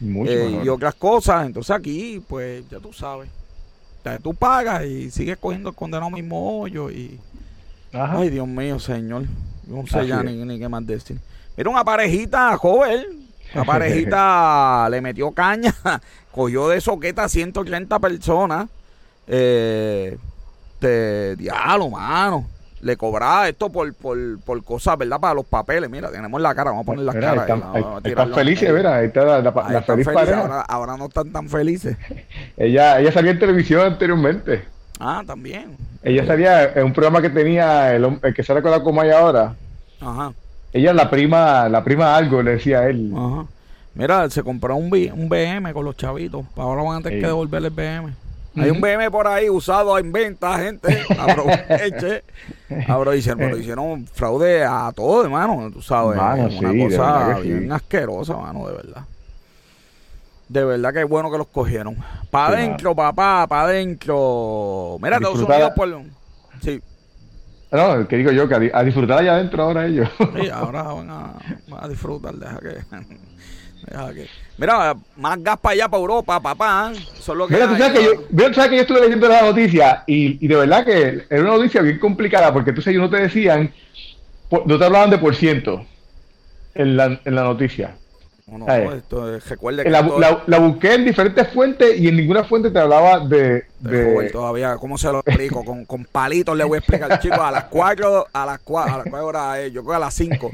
eh, y otras cosas. Entonces aquí, pues ya tú sabes. tú pagas y sigues cogiendo el condenado mismo hoyo y... Ay, Dios mío, señor. No sé ya ni, ni, qué más decir. Mira, una parejita joven. Una parejita le metió caña. Cogió de soqueta a 130 personas eh, de diablo, mano. le cobraba esto por, por, por cosas, ¿verdad? Para los papeles. Mira, tenemos la cara, vamos a poner las caras. Están, felices, mira, ahí está la, feliz Ahora, ahora, no están tan felices. ella, ella salió en televisión anteriormente. Ah, también. Ella salía en un programa que tenía el, el que sale con la Comay ahora. Ajá. Ella la prima, la prima algo, le decía a él. Ajá. Mira, se compró un, un BM con los chavitos. Ahora van a tener que devolverle el BM. Hay un BM por ahí usado en venta, gente. Aproveche. Hicieron, pero hicieron fraude a todo, hermano. Tú sabes. una cosa bien asquerosa, mano, de verdad. De verdad que es bueno que los cogieron. Para adentro, papá, para adentro. Mira, Estados Unidos por. Sí. No, que digo yo, que a, disfrutar allá adentro ahora ellos. Sí, ahora van a, van a disfrutar, deja que. Mira, más gas para allá, para Europa, papá. Solo que mira, tú sabes que, yo, mira, tú sabes que yo estuve leyendo la noticia y, y, de verdad que era una noticia bien complicada porque entonces ellos no te decían, no te hablaban de por ciento en la, en la noticia. No, no, esto, recuerde que la, la, busqué en diferentes fuentes y en ninguna fuente te hablaba de. de... todavía, ¿cómo se lo explico? con, con palitos le voy a explicar, chicos, a las 4, a las 4, a las 4 horas, eh, yo creo que a las 5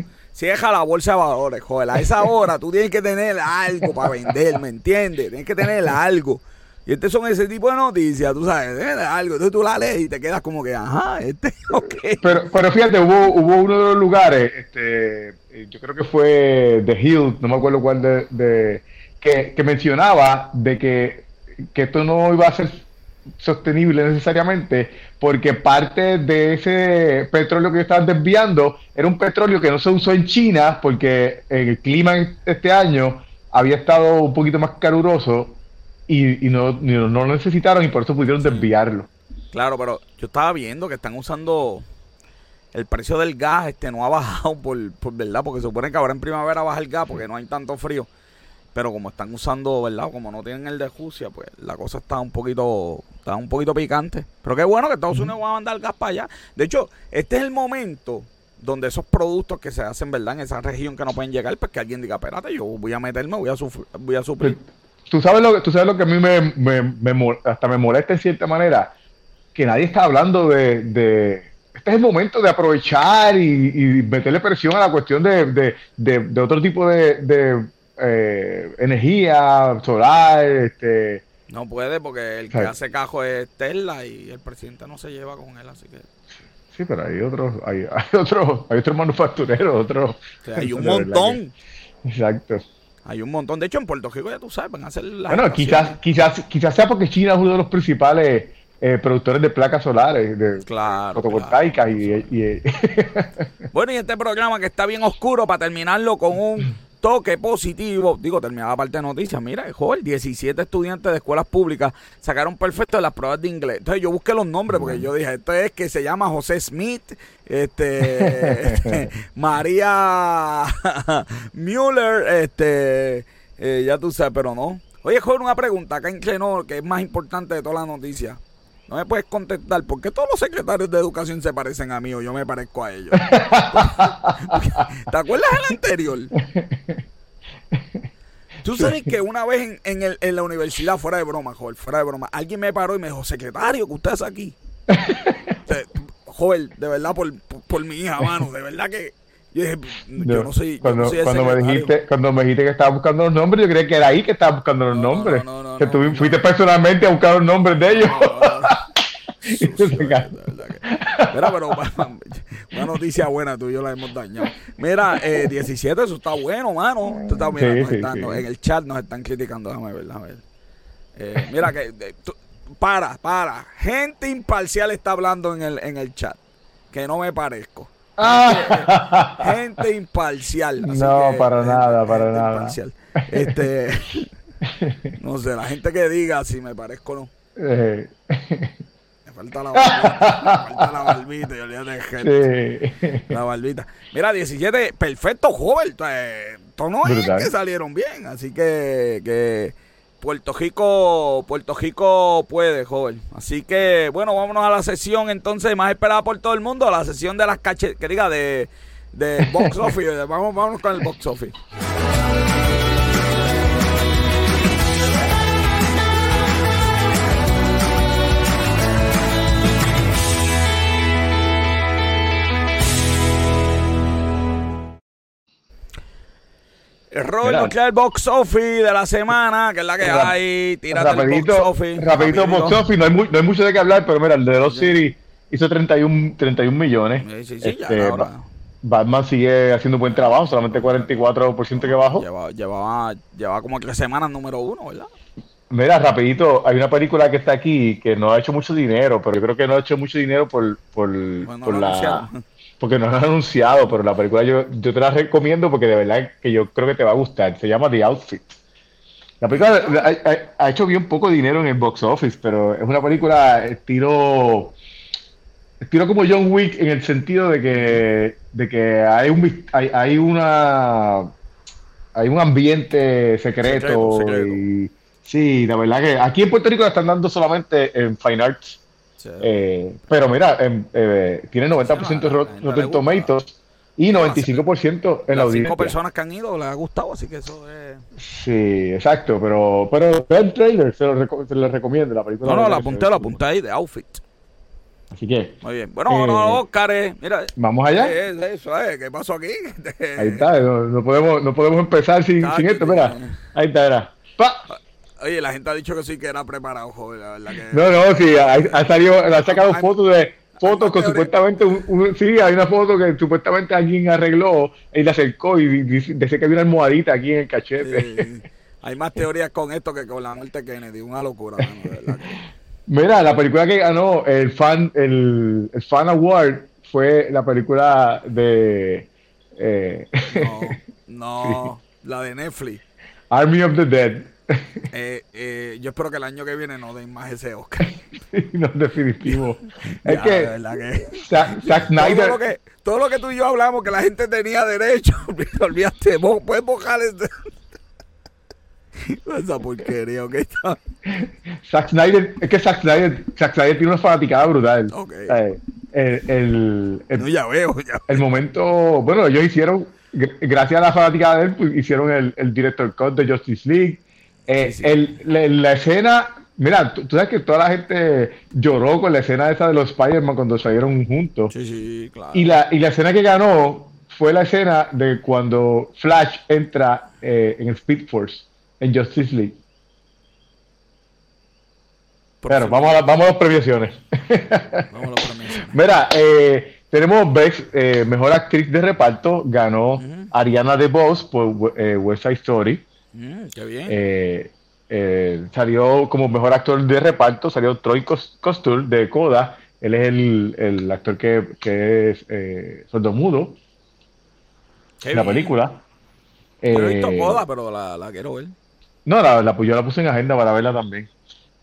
deja la bolsa de valores, joder. A esa hora tú tienes que tener algo para vender, ¿me entiendes? Tienes que tener algo. Y este son ese tipo de noticias, tú sabes, algo. Entonces tú la lees y te quedas como que, ajá, este, ok. Pero, pero fíjate, hubo, hubo uno de los lugares, este, yo creo que fue The Hill, no me acuerdo cuál de, que, que mencionaba de que, que esto no iba a ser sostenible necesariamente, porque parte de ese petróleo que estaban desviando era un petróleo que no se usó en China, porque el clima este año había estado un poquito más caluroso y, no, no, lo necesitaron y por eso pudieron desviarlo. Claro, pero yo estaba viendo que están usando el precio del gas, este no ha bajado por, por verdad, porque se supone que ahora en primavera baja el gas porque no hay tanto frío. Pero como están usando, ¿verdad? Como no tienen el de Rusia, pues la cosa está un poquito, está un poquito picante. Pero qué bueno que Estados Unidos va a mandar gas para allá. De hecho, este es el momento donde esos productos que se hacen, ¿verdad? En esa región que no pueden llegar, pues que alguien diga, espérate, yo voy a meterme, voy a, voy a suplir. ¿Tú sabes, lo que, tú sabes lo que a mí me, hasta me molesta en cierta manera, que nadie está hablando de, este es el momento de aprovechar y, meterle presión a la cuestión de, de otro tipo de, eh, energía solar, este... No puede porque el que hace cajo es Tesla y el presidente no se lleva con él, así que... Sí, pero hay otros, hay, hay otros, hay otros manufactureros, otros... hay un montón. Exacto. Hay un montón. De hecho, en Puerto Rico ya tú sabes, van a hacer la. Bueno, quizás, quizás, quizás sea porque China es uno de los principales eh, productores de placas solares, de claro, fotovoltaicas y bueno, y este programa que está bien oscuro para terminarlo con un toque positivo. Digo, terminaba la parte de noticias. Mira, joven, 17 estudiantes de escuelas públicas sacaron perfecto en las pruebas de inglés. Entonces yo busqué los nombres porque yo dije, esto es que se llama José Smith, este, este María Müller, este, eh, ya tú sabes, pero no. Oye, joven, una pregunta acá en que es más importante de toda la noticia. No me puedes contestar, ¿por qué todos los secretarios de educación se parecen a mí o yo me parezco a ellos? ¿Te acuerdas del anterior? Tú sabes que una vez en, el, en la universidad, fuera de broma, joven, fuera de broma, alguien me paró y me dijo, secretario, que usted es aquí. joven, de verdad, por, por, mi hija, mano, de verdad que yo dije, yo no soy. Cuando, cuando me dijiste, cuando me dijiste que estaba buscando los nombres, yo creía que era ahí que estaba buscando los nombres. que tú fuiste personalmente a buscar los nombres de ellos. Mira, pero una noticia buena, tú y yo la hemos dañado. Mira, eh, 17, eso está bueno, mano. Está, En el chat nos están criticando, déjame ver, déjame ver. Eh, mira que, para, para. Gente imparcial está hablando en el, en el chat. Que no me parezco. Ah. Gente imparcial. no, para nada, para nada. Este, no sé, la gente que diga si me parezco o no. Eh falta la barbita. falta la barbita. Yo le gente. La barbita. Mira, 17, perfecto, joven. Esto no es que salieron bien. Así que, que Puerto Rico, Puerto Rico puede, joven. Así que, bueno, vámonos a la sesión entonces más esperada por todo el mundo, a la sesión de las cachetas, que diga, de, de box office. vamos, vámonos con el box office. Robert nos el box office de la semana, que es la que hay. Tírate rapidito, el box office. Rapidito, box office. No hay, no hay, mucho de qué hablar, pero mira, el de Lost City hizo 31, 31 millones. Sí, sí, sí, ya este, ahora. Batman sigue haciendo un buen trabajo, solamente 44% que bajó. Llevaba, llevaba, llevaba como tres semanas número uno, ¿verdad? Mira, rapidito, hay una película que está aquí que no ha hecho mucho dinero, pero yo creo que no ha hecho mucho dinero por, por, por la... Porque no lo han anunciado, pero la película yo, yo te la recomiendo porque de verdad que yo creo que te va a gustar. Se llama The Outfit. La película ha, ha hecho bien poco dinero en el box office, pero es una película estilo estilo como John Wick en el sentido de que, de que hay un hay, hay una hay un ambiente secreto, y sí, la verdad que aquí en Puerto Rico la están dando solamente en Fine Arts. Eh, pero mira, eh, tiene 90% de Rotten Tomatoes y 95% en la audiencia. cinco personas que han ido les ha gustado, así que eso es... Sí, exacto, pero, pero el trailer, se lo, se lo recomiendo. La película no, no, la apunté, la apunté ahí de Outfit. Así que. Muy bien. Bueno, no, Oscar, eh, mira. Vamos allá. eso, eh, ¿Qué pasó aquí? ahí está, no, podemos, no podemos empezar sin, sin esto, mira. Ahí está, era. Oye, la gente ha dicho que sí que era preparado, joder, la verdad que... No, no, sí, ha, salido, ha sacado fotos de fotos con supuestamente un, sí, hay una foto que supuestamente alguien arregló y le acercó y dice, que había una almohadita aquí en el cachete. Hay más teorías con esto que con la muerte de Kennedy, una locura, mano, verdad. Mira, la película que ganó el fan, el, fan award fue la película de eh, no, no la de Netflix. Army of the Dead. Eh, eh, yo espero que el año que viene no den más ese Oscar. no, definitivo. es que, Zack, Snyder. Todo lo, que, todo lo que tú y yo hablamos, que la gente tenía derecho, olvídate, puedes bojar este. Esa porquería, ¿ok? Zack Snyder, es que Zack Snyder, Zack Snyder tiene una fanaticada brutal. Okay. el, el, el, no, ya veo, ya El momento, bueno, ellos hicieron, gracias a la fanaticada de él, pues, hicieron el, el director cut de Justice League. Eh, El, la, escena, mira, tú, sabes que toda la gente lloró con la escena esa de los Spider-Man cuando salieron juntos. Sí, sí, claro. Y la, y la escena que ganó fue la escena de cuando Flash entra eh, en Speed Force en Justice League. Pero vamos a, vamos a las previsiones. Vamos a las Mira, eh, tenemos Bex, eh, mejor actriz de reparto, ganó Ariana DeBose por eh, West Side Story. Qué bien. Eh, salió como mejor actor de reparto, salió Troy Costul de Coda. Él es el, el actor que, que es sordomudo en la película. No he visto Coda, pero la, la quiero ver. No, la, la, pues yo la puse en agenda para verla también.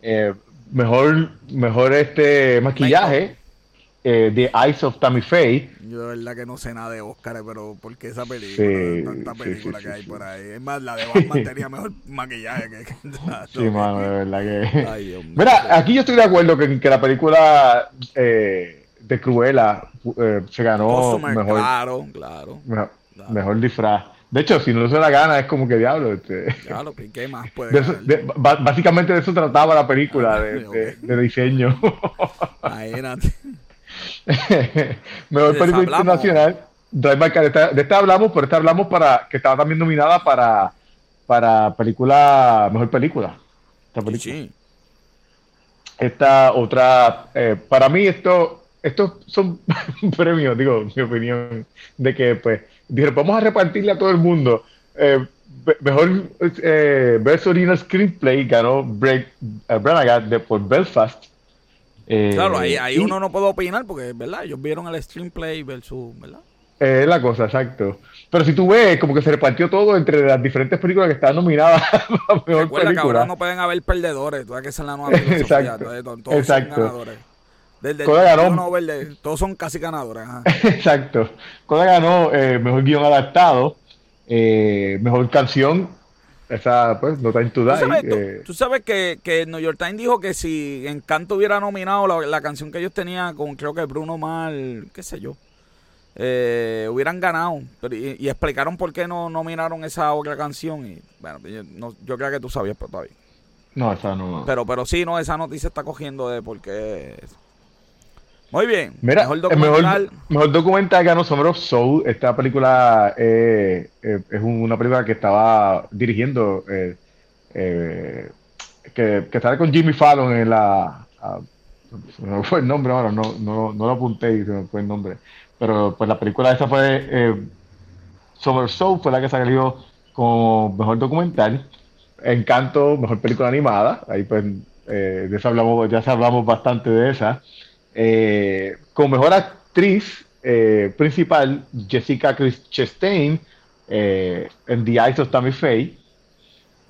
Eh, mejor, mejor este maquillaje eh, The Eyes of Tammy Faye. Yo de verdad que no sé nada de Oscar, pero porque esa película, tanta película que hay por ahí. Es más, la de Batman tenía mejor maquillaje que, Sí, mano, de verdad que. Mira, aquí yo estoy de acuerdo que, que la película eh, de Cruella eh, se ganó mejor. Claro, claro. Mejor, mejor disfraz. De hecho, si no se la gana, es como que diablo. Este, claro, ¿qué más puede Básicamente de eso trataba la película, ah, de, de, diseño. Imagínate. Mejor película internacional. Drive De esta, hablamos, pero esta hablamos para que estaba también nominada para, para película, mejor película. Esta película. Sí. Esta otra, eh, para mí esto, estos son premios, digo, mi opinión, de que pues dijeron, vamos a repartirle a todo el mundo. Eh, mejor eh, Best Original Screenplay ganó Break, uh, de, por Belfast. Eh, claro, ahí, ahí uno no puede opinar porque, ¿verdad? Ellos vieron el screenplay versus, ¿verdad? Es la cosa, exacto. Pero si tú ves, como que se repartió todo entre las diferentes películas que están nominadas a mejor Recuerda película. que ahora no pueden haber perdedores, tú que ser la nueva Exacto. Todos exacto. Son ganadores. Desde ganó. todos son casi ganadores. Exacto. Coda ganó eh, mejor guion adaptado, eh, mejor canción. Esa, pues, no está ¿Tú sabes, eh. tú, sabes que, que New York Times dijo que si Encanto hubiera nominado la, canción que ellos tenían con, creo que Bruno Mal, qué sé yo, hubieran ganado. y, explicaron por qué no nominaron esa otra canción. Y bueno, yo, no, yo creo que tú sabías, pero todavía. No, esa no. Pero, pero sí, no, esa noticia está cogiendo de por qué Muy bien. Mira, mejor documental. Mejor, documental ganó Summer of Soul. Esta película eh, eh, es una película que estaba dirigiendo, eh, que, que estaba con Jimmy Fallon en la. No fue el nombre ahora, no, no, no lo apunté y se me fue el nombre. Pero pues la película esa fue. Summer of Soul fue la que salió como mejor documental. Encanto, mejor película animada. Ahí pues de eso hablamos, ya hablamos bastante de esa. Eh, como mejor actriz eh, principal, Jessica Chastain eh, en The Eyes of Tammy Faye.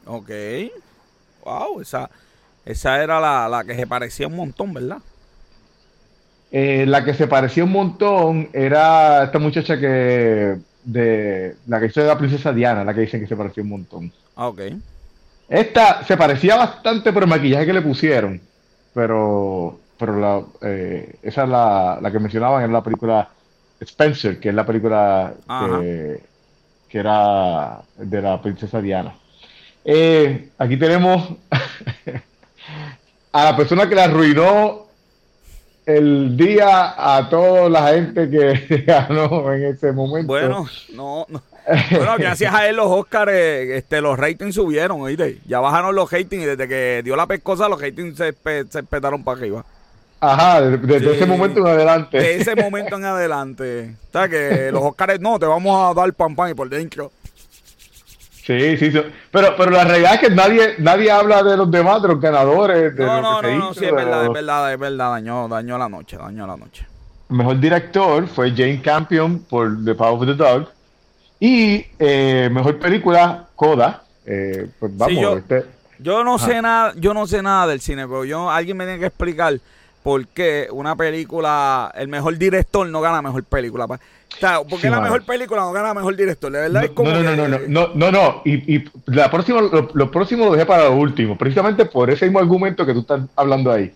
Ok. Wow, esa, esa era la, la que se parecía un montón, ¿verdad? la que se parecía un montón era esta muchacha que de la que hizo de la princesa Diana, la que dicen que se parecía un montón. Ah, ok. Esta se parecía bastante por el maquillaje que le pusieron, pero pero la, eh, esa es la, la, que mencionaban en la película Spencer, que es la película que, era de la princesa Diana. Eh, aquí tenemos a la persona que le arruinó el día a toda la gente que ganó en ese momento. Bueno, no, no. Bueno, gracias a él los Oscars, este, los ratings subieron, ¿oíste? Ya bajaron los ratings y desde que dio la pescosa los ratings se, se petaron para arriba. Ajá, desde, ese momento en adelante. De ese momento en adelante. O sea, que los Oscars, no, te vamos a dar pan pan y por dentro. Sí, sí, sí. Pero, pero la realidad es que nadie, nadie habla de los demás, de los ganadores. De no, no, no, no, sí, es verdad, es verdad, es verdad, dañó, dañó la noche, dañó la noche. Mejor director fue Jane Campion por The Power of the Dog. Y eh, mejor película, Coda. Eh, pues vamos, yo, este... yo no sé nada, yo no sé nada del cine, pero yo, alguien me tiene que explicar por qué una película, el mejor director no gana mejor película. O sea, ¿por qué la mejor película no gana mejor director? De verdad no, es como. No, no, no, no, no, no, no, Y, y la próxima, lo, próximo lo dejé para lo último, precisamente por ese mismo argumento que tú estás hablando ahí.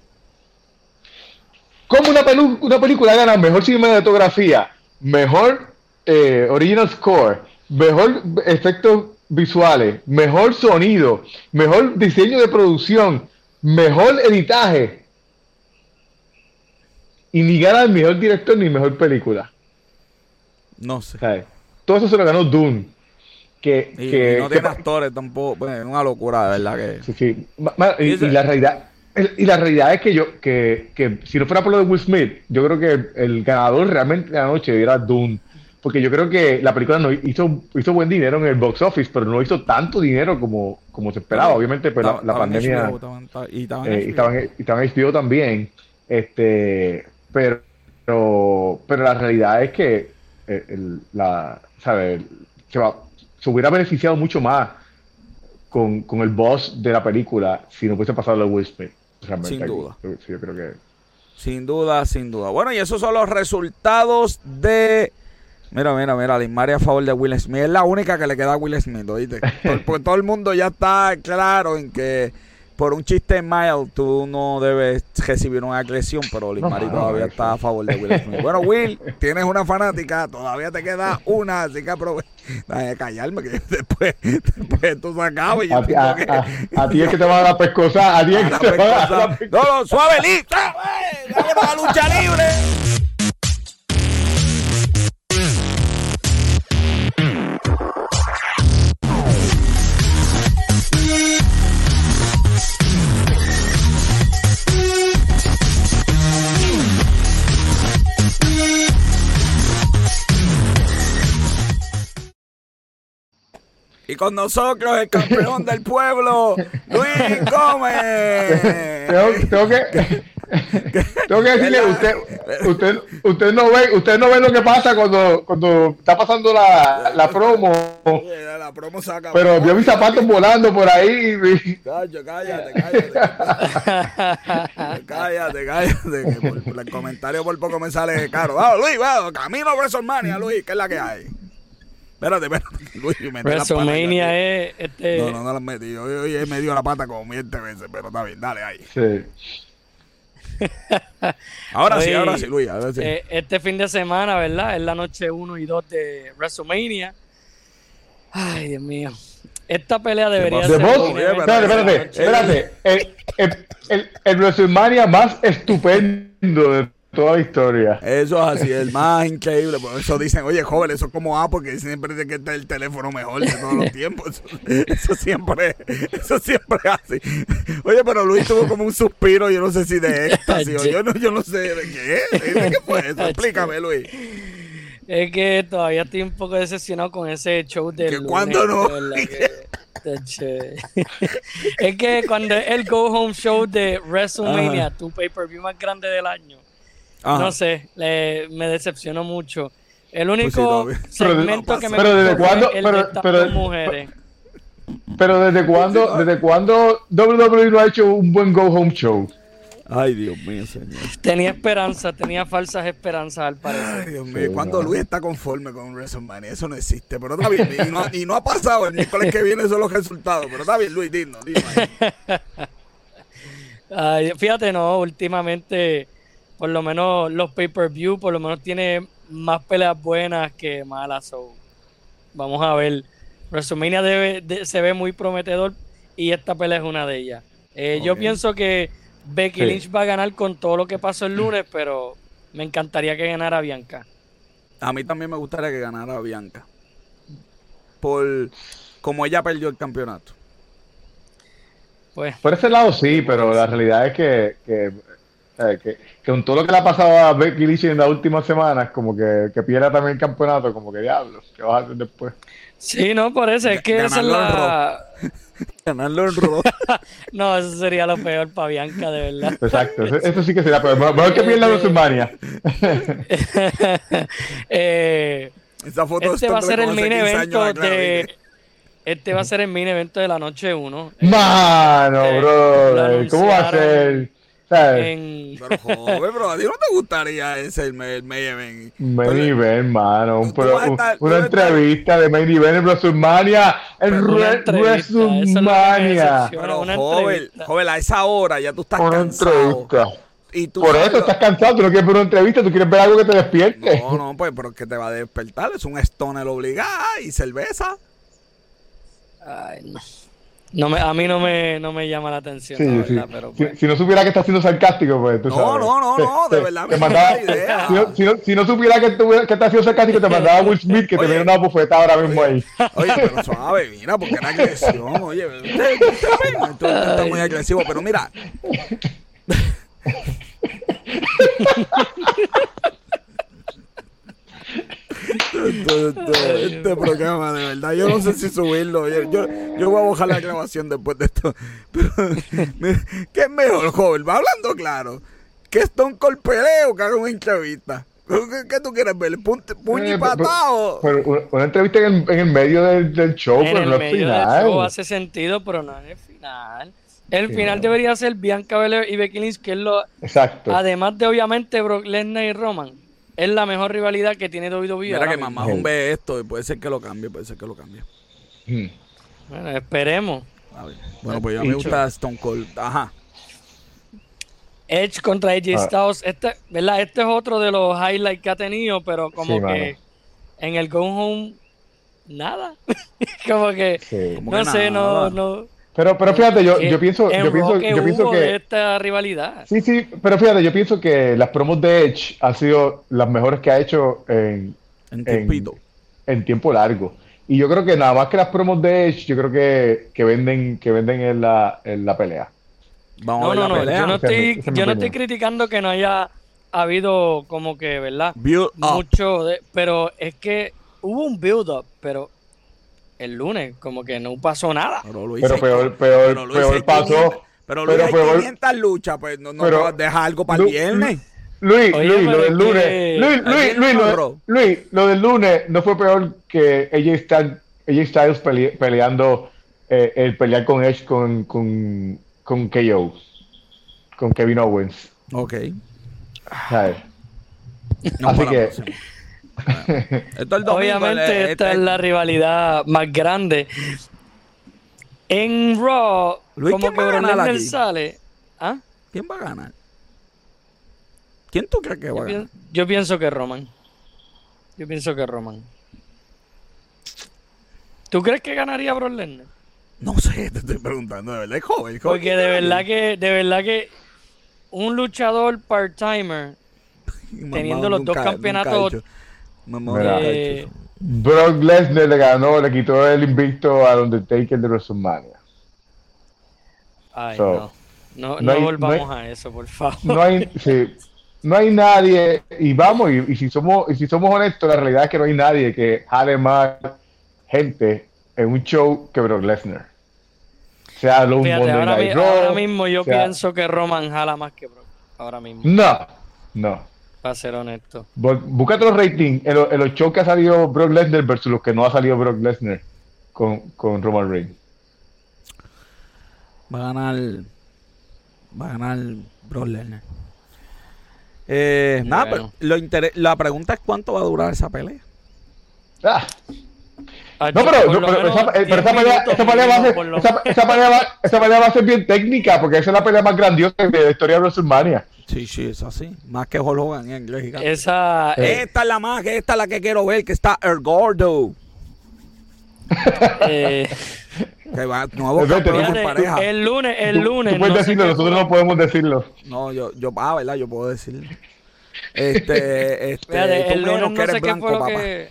¿Cómo una, una película gana mejor cinematografía, mejor eh, original score, mejor efectos visuales, mejor sonido, mejor diseño de producción, mejor editaje? Y ni gana el mejor director ni mejor película. No sé. Todo eso se lo ganó Dune. Que, y, no tiene actores tampoco. es una locura, de verdad que. Sí, sí. Y, la realidad. Y la realidad es que yo, que, que, si no fuera por lo de Will Smith, yo creo que el ganador realmente de la noche era Dune. Porque yo creo que la película no hizo, hizo buen dinero en el box office, pero no hizo tanto dinero como, como se esperaba. Obviamente, pues la, pandemia. y estaban en HBO también. Este, pero, pero, la realidad es que eh, la, ¿sabe? Se, va, se, hubiera beneficiado mucho más con, el boss de la película si no hubiese pasado lo Will Smith. Sin duda. yo creo que... Sin duda, sin duda. Bueno, y esos son los resultados de... Mira, mira, mira, María a favor de Will Smith. Es la única que le queda a Will Smith, ¿oíste? Porque todo el mundo ya está claro en que por un chiste mild tú no debes recibir una agresión, pero Limari todavía está a favor de Will Smith. Bueno, Will, tienes una fanática, todavía te queda una, así que aprovecha. de callarme, que después, después esto se acaba. Y a, ti, a, ti es que te va a dar pescosa. A ti es que te va a dar No, no, suave, lista. la lucha libre. Con nosotros el campeón del pueblo, Luis Gómez. Tengo, que, tengo que decirle, usted, usted, usted no ve, usted no ve lo que pasa cuando, cuando está pasando la, la promo. La promo saca. Pero vio mis zapatos volando por ahí. Cállate, cállate, cállate. cállate, cállate. por, el comentario por poco me sale caro. Vamos, Luis, vamos, camino a WrestleMania, Luis, ¿qué es la que hay? Espérate, espérate. Luis, WrestleMania es. Este... No, no, no la metí. Hoy, hoy he metido la pata como 20 veces, pero está bien, dale ahí. Sí. ahora sí, ahora sí, Luis. Eh, este fin de semana, ¿verdad? Es la noche 1 y 2 de WrestleMania. Ay, Dios mío. Esta pelea debería ser. Espérate, espérate, espérate. El, el, el, WrestleMania más estupendo de toda la historia. Eso es así, el más increíble. Por eso dicen, oye, joven, eso es como A, porque siempre dice que este es el teléfono mejor de todos los tiempos. Eso, siempre, eso siempre es así. Oye, pero Luis tuvo como un suspiro, yo no sé si de éxtasis, o yo no, yo no sé de qué. ¿De qué fue eso? Explícame, Luis. Es que todavía estoy un poco decepcionado con ese show de. ¿Que cuándo no? es que cuando el Go Home Show de WrestleMania, tu pay-per-view más grande del año, no sé, me decepcionó mucho. El pues único segmento que me pero desde cuándo, pero, pero, mujeres. Pero desde cuándo, desde cuándo WWE no ha hecho un buen Go Home Show. Ay, Dios mío, señor. Tenía esperanza, tenía falsas esperanzas al parecer. Ay, Dios mío, cuando Luis está conforme con WrestleMania, eso no existe. Pero está bien, y no, ha pasado. El miércoles que viene son los resultados. Pero está bien, Luis, dinos, Ay, fíjate, no, últimamente, por lo menos los pay-per-view, por lo menos tiene más peleas buenas que malas. vamos a ver. WrestleMania debe, se ve muy prometedor y esta pelea es una de ellas. Eh, yo pienso que Becky Lynch va a ganar con todo lo que pasó el lunes, pero me encantaría que ganara Bianca. A mí también me gustaría que ganara Bianca. Por como ella perdió el campeonato. Pues. Por ese lado sí, pero la realidad es que, que, que, con todo lo que le ha pasado a Becky Lynch en las últimas semanas, como que, que pierda también el campeonato, como que diablos, ¿qué vas a hacer después? Sí, no, por eso es que esa es la... Ganarlo en Raw. no, eso sería lo peor para Bianca, de verdad. Exacto, eso, sí que sería peor. Mejor que pierda WrestleMania. eh, Esa foto este va a ser el mini evento de... Este va a ser el mini evento de la noche 1. Mano, eh, bro. ¿Cómo va a ser? En... Pero joder, bro, ¿a ti no te gustaría ese el, main event? Main event, mano. Un una entrevista de main event en WrestleMania. En WrestleMania. Pero joven, joven, a esa hora ya tú estás una cansado. Entrevista. Y tú Por eso estás cansado, tú no quieres ver una entrevista, tú quieres ver algo que te despierte. No, no, pues, pero que te va a despertar, es un stoner obligado y cerveza. Ay, no. No me, a mí no me, no me llama la atención, sí, la verdad, pero pues. si, no supiera que está siendo sarcástico, pues tú no, sabes. No, no, no, de verdad me mandaba, idea. Si, no, si, no, si no supiera que, tú, que está siendo sarcástico, te mandaba Will Smith que te viene una bufeta ahora mismo ahí. Oye, pero suave, mira, porque era agresión, oye, tú estás muy agresivo, pero mira. este, programa, de verdad. Yo no sé si subirlo. Yo, yo, voy a bajar la grabación después de esto. Pero, ¿qué es mejor, joven? Va hablando claro. ¿Que Stone Cold peleo que haga una entrevista? ¿Qué, tú quieres ver? ¿Puño y eh, patado? una entrevista en el, en el medio del, del show, en pero no es final. Show hace sentido, pero no en el final. El final debería ser Bianca Belair y Becky Lynch, que es lo. Exacto. Además de, obviamente, Brock Lesnar y Roman es la mejor rivalidad que tiene WWE. Mira que mamá ve esto y puede ser que lo cambie, puede ser que lo cambie. Hmm. Bueno, esperemos. Bueno, pues ya me gusta Stone Cold. Ajá. Edge contra AJ ah. Styles. Este, ¿verdad? este es otro de los highlights que ha tenido, pero como que en el Go Home, nada. como que, no sé, no, no, pero, pero fíjate, yo, yo pienso, yo pienso, yo pienso que esta rivalidad. Sí, sí, pero fíjate, yo pienso que las promos de Edge han sido las mejores que ha hecho en, en, en, tiempo largo. Y yo creo que nada más que las promos de Edge, yo creo que, que venden, que venden en la, en la pelea. Vamos no, a ver no, la pelea. Yo no estoy, yo no estoy criticando que no haya habido como que, ¿verdad? Mucho de, pero es que hubo un build up, pero el lunes, como que no pasó nada. Pero, peor, peor, peor pasó. Pero Luis, pero, hay 500 luchas, pues no, no deja algo para el viernes. Luis, Luis, lo del lunes. Luis, Luis, Luis, lo, Luis, lo del lunes no fue peor que AJ Styles, peleando, eh, el pelear con Edge con, con, con KO, con Kevin Owens. Ok. ¿Sabes? Así que. Obviamente, esta es la rivalidad más grande. En Raw, como que Brock sale. ¿Ah? ¿Quién va a ganar? ¿Quién tú crees que va a ganar? Yo pienso que Roman. Yo pienso que Roman. ¿Tú crees que ganaría Brock Lesnar? No sé, te estoy preguntando, de verdad, es joven, Porque de verdad que, de verdad que un luchador part-timer teniendo los dos campeonatos. Eh, Brock Lesnar le ganó, le quitó el invicto a Undertaker de WrestleMania. Ay, no. No, no, volvamos a eso, por favor. No hay, sí, no hay nadie, y vamos, y, si somos, y si somos honestos, la realidad es que no hay nadie que jale más gente en un show que Brock Lesnar. Sea lo ahora, ahora, mismo yo pienso que Roman jala más que Brock. Ahora mismo. No, no. Para ser honesto. Búscate los ratings en, los shows que ha salido Brock Lesnar versus los que no ha salido Brock Lesnar con, con Roman Reigns. Va a ganar. Va a ganar Brock Lesnar. Eh, nada, pero lo la pregunta es cuánto va a durar esa pelea. Ah. No, pero, esa, pelea, esa, pelea va a ser, esa, pelea va, esa, pelea va, a ser bien técnica, porque esa es la pelea más grandiosa de la historia de WrestleMania. Sí, sí, es así. Más que Hulk Hogan en inglés. Esa, esta es la más, esta es la que quiero ver, que está El Gordo. eh, que va, nuevo campeón pareja. El lunes, el lunes. Tú, puedes decirlo, nosotros no podemos decirlo. No, yo, yo, ah, ¿verdad? Yo puedo decirlo. Este, este, el lunes no sé qué fue lo que...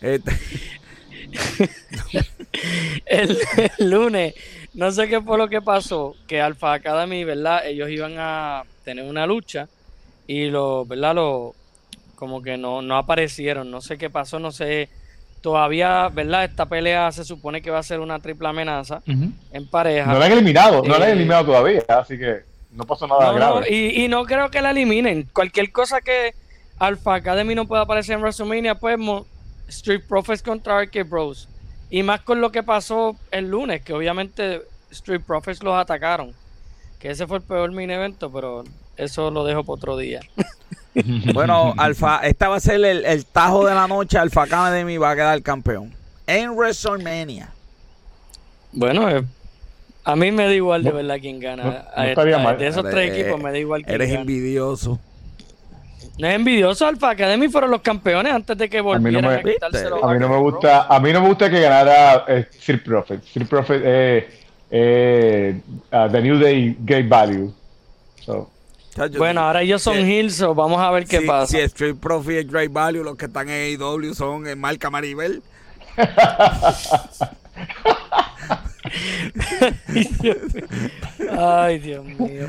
Este. el, lunes, no sé qué fue lo que pasó, que Alpha Academy, ¿verdad? Ellos iban a tener una lucha y los, ¿verdad? Lo, como que no, no aparecieron, no sé qué pasó, no sé todavía, ¿verdad? Esta pelea se supone que va a ser una triple amenaza en pareja. No la han eliminado, no la han eh, eliminado todavía, así que no pasó nada grave. y, no creo que la eliminen. Cualquier cosa que Alpha Academy no pueda aparecer en WrestleMania, pues Street Profits contra Arcade Bros. Y más con lo que pasó el lunes, que obviamente Street Profits los atacaron. Que ese fue el peor mini evento, pero eso lo dejo para otro día. Bueno, Alfa, esta va a ser el, tajo de la noche. Alfa Academy va a quedar campeón en WrestleMania. Bueno, eh, a mí me da igual de verdad quién gana. de esos tres equipos me da igual quién Eres envidioso. No es envidioso, Alfa Academy fueron los campeones antes de que volvieran a, mí no a, mí no me gusta, a mí no me gusta que ganara eh, Sir Profit. Sir Profit eh, eh, The New Day Great Value. So, bueno, ahora ellos son Hills, vamos a ver qué pasa. Si Street Profit y Great Value, los que están en AEW son en marca Maribel. Ay, Dios mío.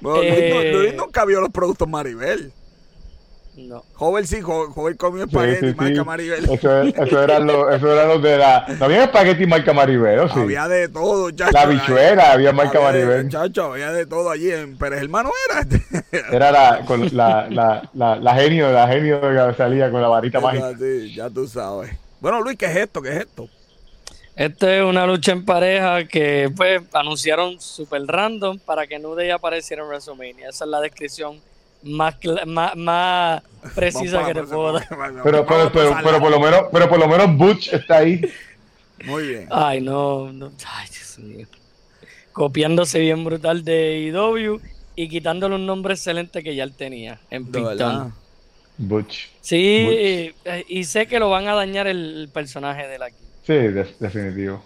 Bueno, eh... nunca vio los productos Maribel. No. Joven sí, joven, comió espagueti sí, marca Maribel. Eso, eso eran los, eso era los de la. No había espagueti marca Maribel, sí. Había de todo, chacho. La bichuela había marca Maribel. Chacho, había de todo allí en Pérez Hermano era. era la, con la, la, la, la, genio, la genio que salía con la varita mágica. Sí, ya tú sabes. Bueno, Luis, ¿qué es esto? ¿Qué es esto? Esto es una lucha en pareja que pues anunciaron super random para que Nude apareciera en WrestleMania. Esa es la descripción más, más, más precisa que te puedo dar. Pero, pero, pero, pero, por lo menos, pero por lo menos Butch está ahí. Muy bien. Ay, no, no. Ay, Dios mío. Copiándose bien brutal de IW y quitándole un nombre excelente que ya él tenía en Picton. Butch. Sí, Y, sé que lo van a dañar el, personaje de aquí. Sí, definitivo.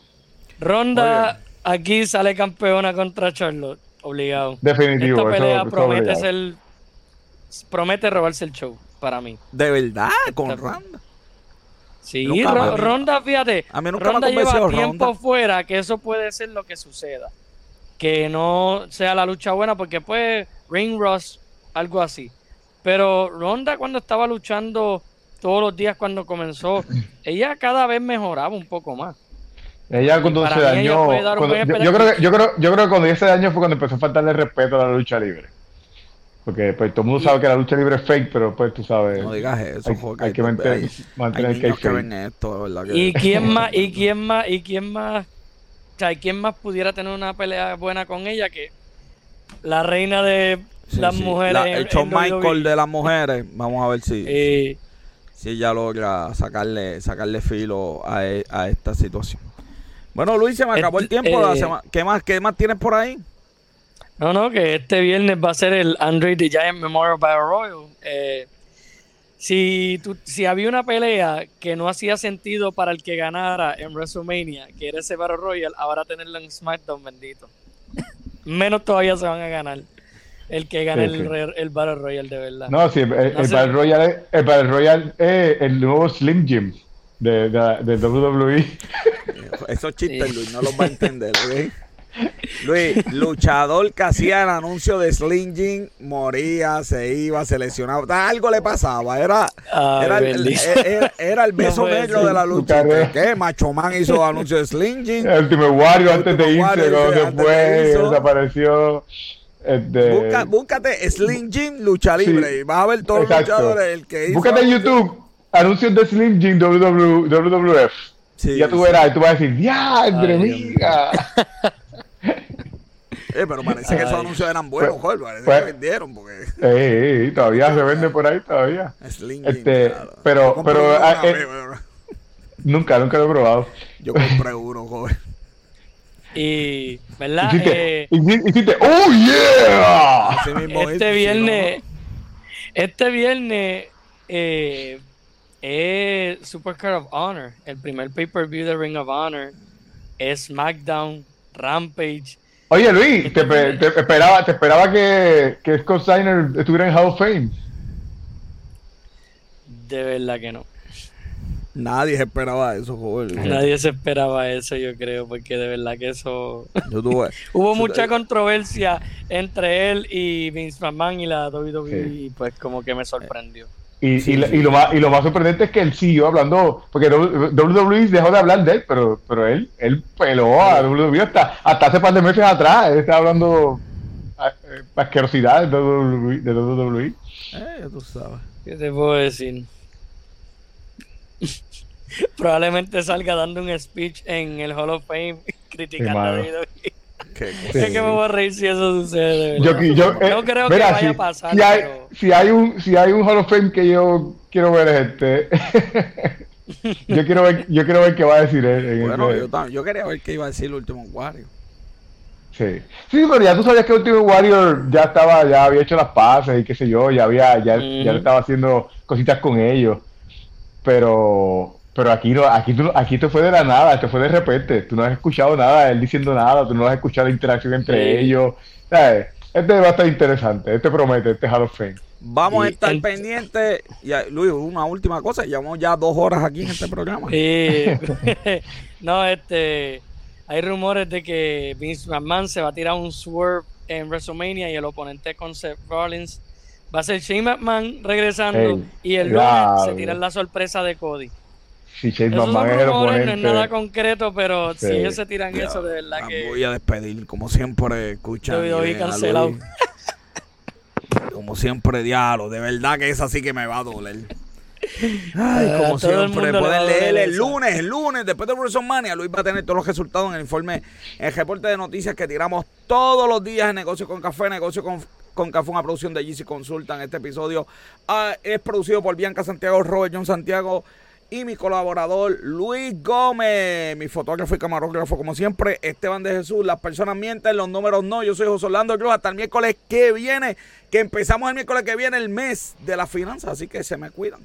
Ronda aquí sale campeona contra Charlotte, obligado. Definitivo. Esta pelea promete ser promete robarse el show para mí. De verdad, con Ronda. Sí, Ronda, fíjate, a mí Ronda lleva tiempo fuera que eso puede ser lo que suceda. Que no sea la lucha buena porque pues Ring Ross, algo así. Pero Ronda cuando estaba luchando todos los días cuando comenzó, ella cada vez mejoraba un poco más. Ella cuando se dañó, yo, creo que, yo, creo, yo creo que cuando ella se dañó fue cuando empezó a faltarle respeto a la lucha libre. Porque pues todo el mundo sabe que la lucha libre es fake, pero pues tú sabes. No digas eso, hay, que mantener, mantener hay que ven esto, ¿verdad? ¿Y quién más, y quién más, y quién más, o sea, quién más pudiera tener una pelea buena con ella que la reina de las mujeres? el Shawn Michael de las mujeres, vamos a ver si, si ella logra sacarle, sacarle filo a, e, a esta situación. Bueno, Luis, se me acabó el tiempo. Eh, ¿Qué más, qué más tienes por ahí? No, no, que este viernes va a ser el Andre the Giant Memorial Battle Royal. Eh, si, si había una pelea que no hacía sentido para el que ganara en WrestleMania, que era ese Battle Royal, ahora tenerlo en SmackDown, bendito. Menos todavía se van a ganar. el que gana el, el, Battle Royale de verdad. No, sí, el, Battle Royale, el Battle Royale es el nuevo Slim Jim de, de, de WWE. Esos chistes, Luis, no los va a entender, ¿ok? Luis, luchador que hacía el anuncio de Slim Jim, moría, se iba, se lesionaba, algo le pasaba, era, era, el, era, el, beso negro de la lucha. ¿Qué? Macho Man hizo anuncio de Slim Jim. El Ultimate Warrior antes de irse, cuando se fue, desapareció. Este... búscate Slim Jim lucha libre y vas a ver todos los luchadores. El que hizo búscate en YouTube anuncios de Slim Jim WWF. Sí, ya tú verás, y tú vas a decir, ¡diadre, mía! Eh, pero parece que esos anuncios eran buenos, pues, Parece pues, que vendieron. Porque... Eh, todavía se vende por ahí, todavía. Slim este, Pero, pero. Ah, eh, nunca, nunca lo he probado. Yo compré uno, joven. Y, ¿verdad? Hiciste, eh, ¡Oh, yeah! este viernes, este viernes, eh, es Supercard of Honor, el primer pay-per-view de Ring of Honor. Es SmackDown, Rampage. Oye, Luis, te, esperaba, te esperaba que, que Scott Steiner estuviera en Hall of Fame. De verdad que no. Nadie se esperaba eso, joven. Nadie se esperaba eso, yo creo, porque de verdad que eso. Hubo mucha controversia entre él y Vince McMahon y la WWE, y pues como que me sorprendió. Y, y, lo más, y lo más sorprendente es que él siguió hablando, porque WWE dejó de hablar de él, pero, pero él, él peló a WWE hasta, hasta hace par de meses atrás. Él estaba hablando eh, asquerosidades de WWE. De WWE. Eh, ya tú sabes. ¿Qué te puedo decir? Probablemente salga dando un speech en el Hall of Fame criticando a WWE. Es que me voy a reír si eso sucede. Yo, yo, no eh, creo que vaya a pasar. Si, hay, si, hay, un, si hay un Hall of Fame que yo quiero ver es este. yo, quiero ver, yo quiero ver qué va a decir él. Bueno, yo, yo, quería ver qué iba a decir el último Warrior. Sí. sí, pero ya tú sabías que el último Warrior ya estaba, ya había hecho las pases y qué sé yo, ya había, ya, ya estaba haciendo cositas con ellos. Pero pero aquí no, aquí, tú, aquí te fue de la nada, te fue de repente. Tú no has escuchado nada, él diciendo nada, tú no has escuchado la interacción entre ellos. ¿Sabes? Este va a estar interesante, este promete, este Hall of Fame. Vamos a estar pendientes. Y, Luis, una última cosa, llevamos ya dos horas aquí en este programa. Sí. no, este. Hay rumores de que Vince McMahon se va a tirar un swerve en WrestleMania y el oponente con Seth Rollins va a ser Shane McMahon regresando y el lunes se tira la sorpresa de Cody si Chase McMahon es el oponente. No es nada concreto, pero si ellos se tiran eso, de verdad que. Voy a despedir, como siempre, escuchan. cancelado. Como siempre, diablo. De verdad que es así que me va a doler. Ay, como siempre, pueden leer el lunes, el lunes, después de WrestleMania, Luis va a tener todos los resultados en el informe, en el reporte de noticias que tiramos todos los días en Negocio con Café, Negocio con, con Café, una producción de GC Consultan. Este episodio ah, es producido por Bianca Santiago, Robert John Santiago, y mi colaborador Luis Gómez, mi fotógrafo y camarógrafo como siempre, Esteban de Jesús, las personas mienten, los números no, yo soy José Orlando Cruz, hasta el miércoles que viene, que empezamos el miércoles que viene el mes de las finanzas, así que se me cuidan.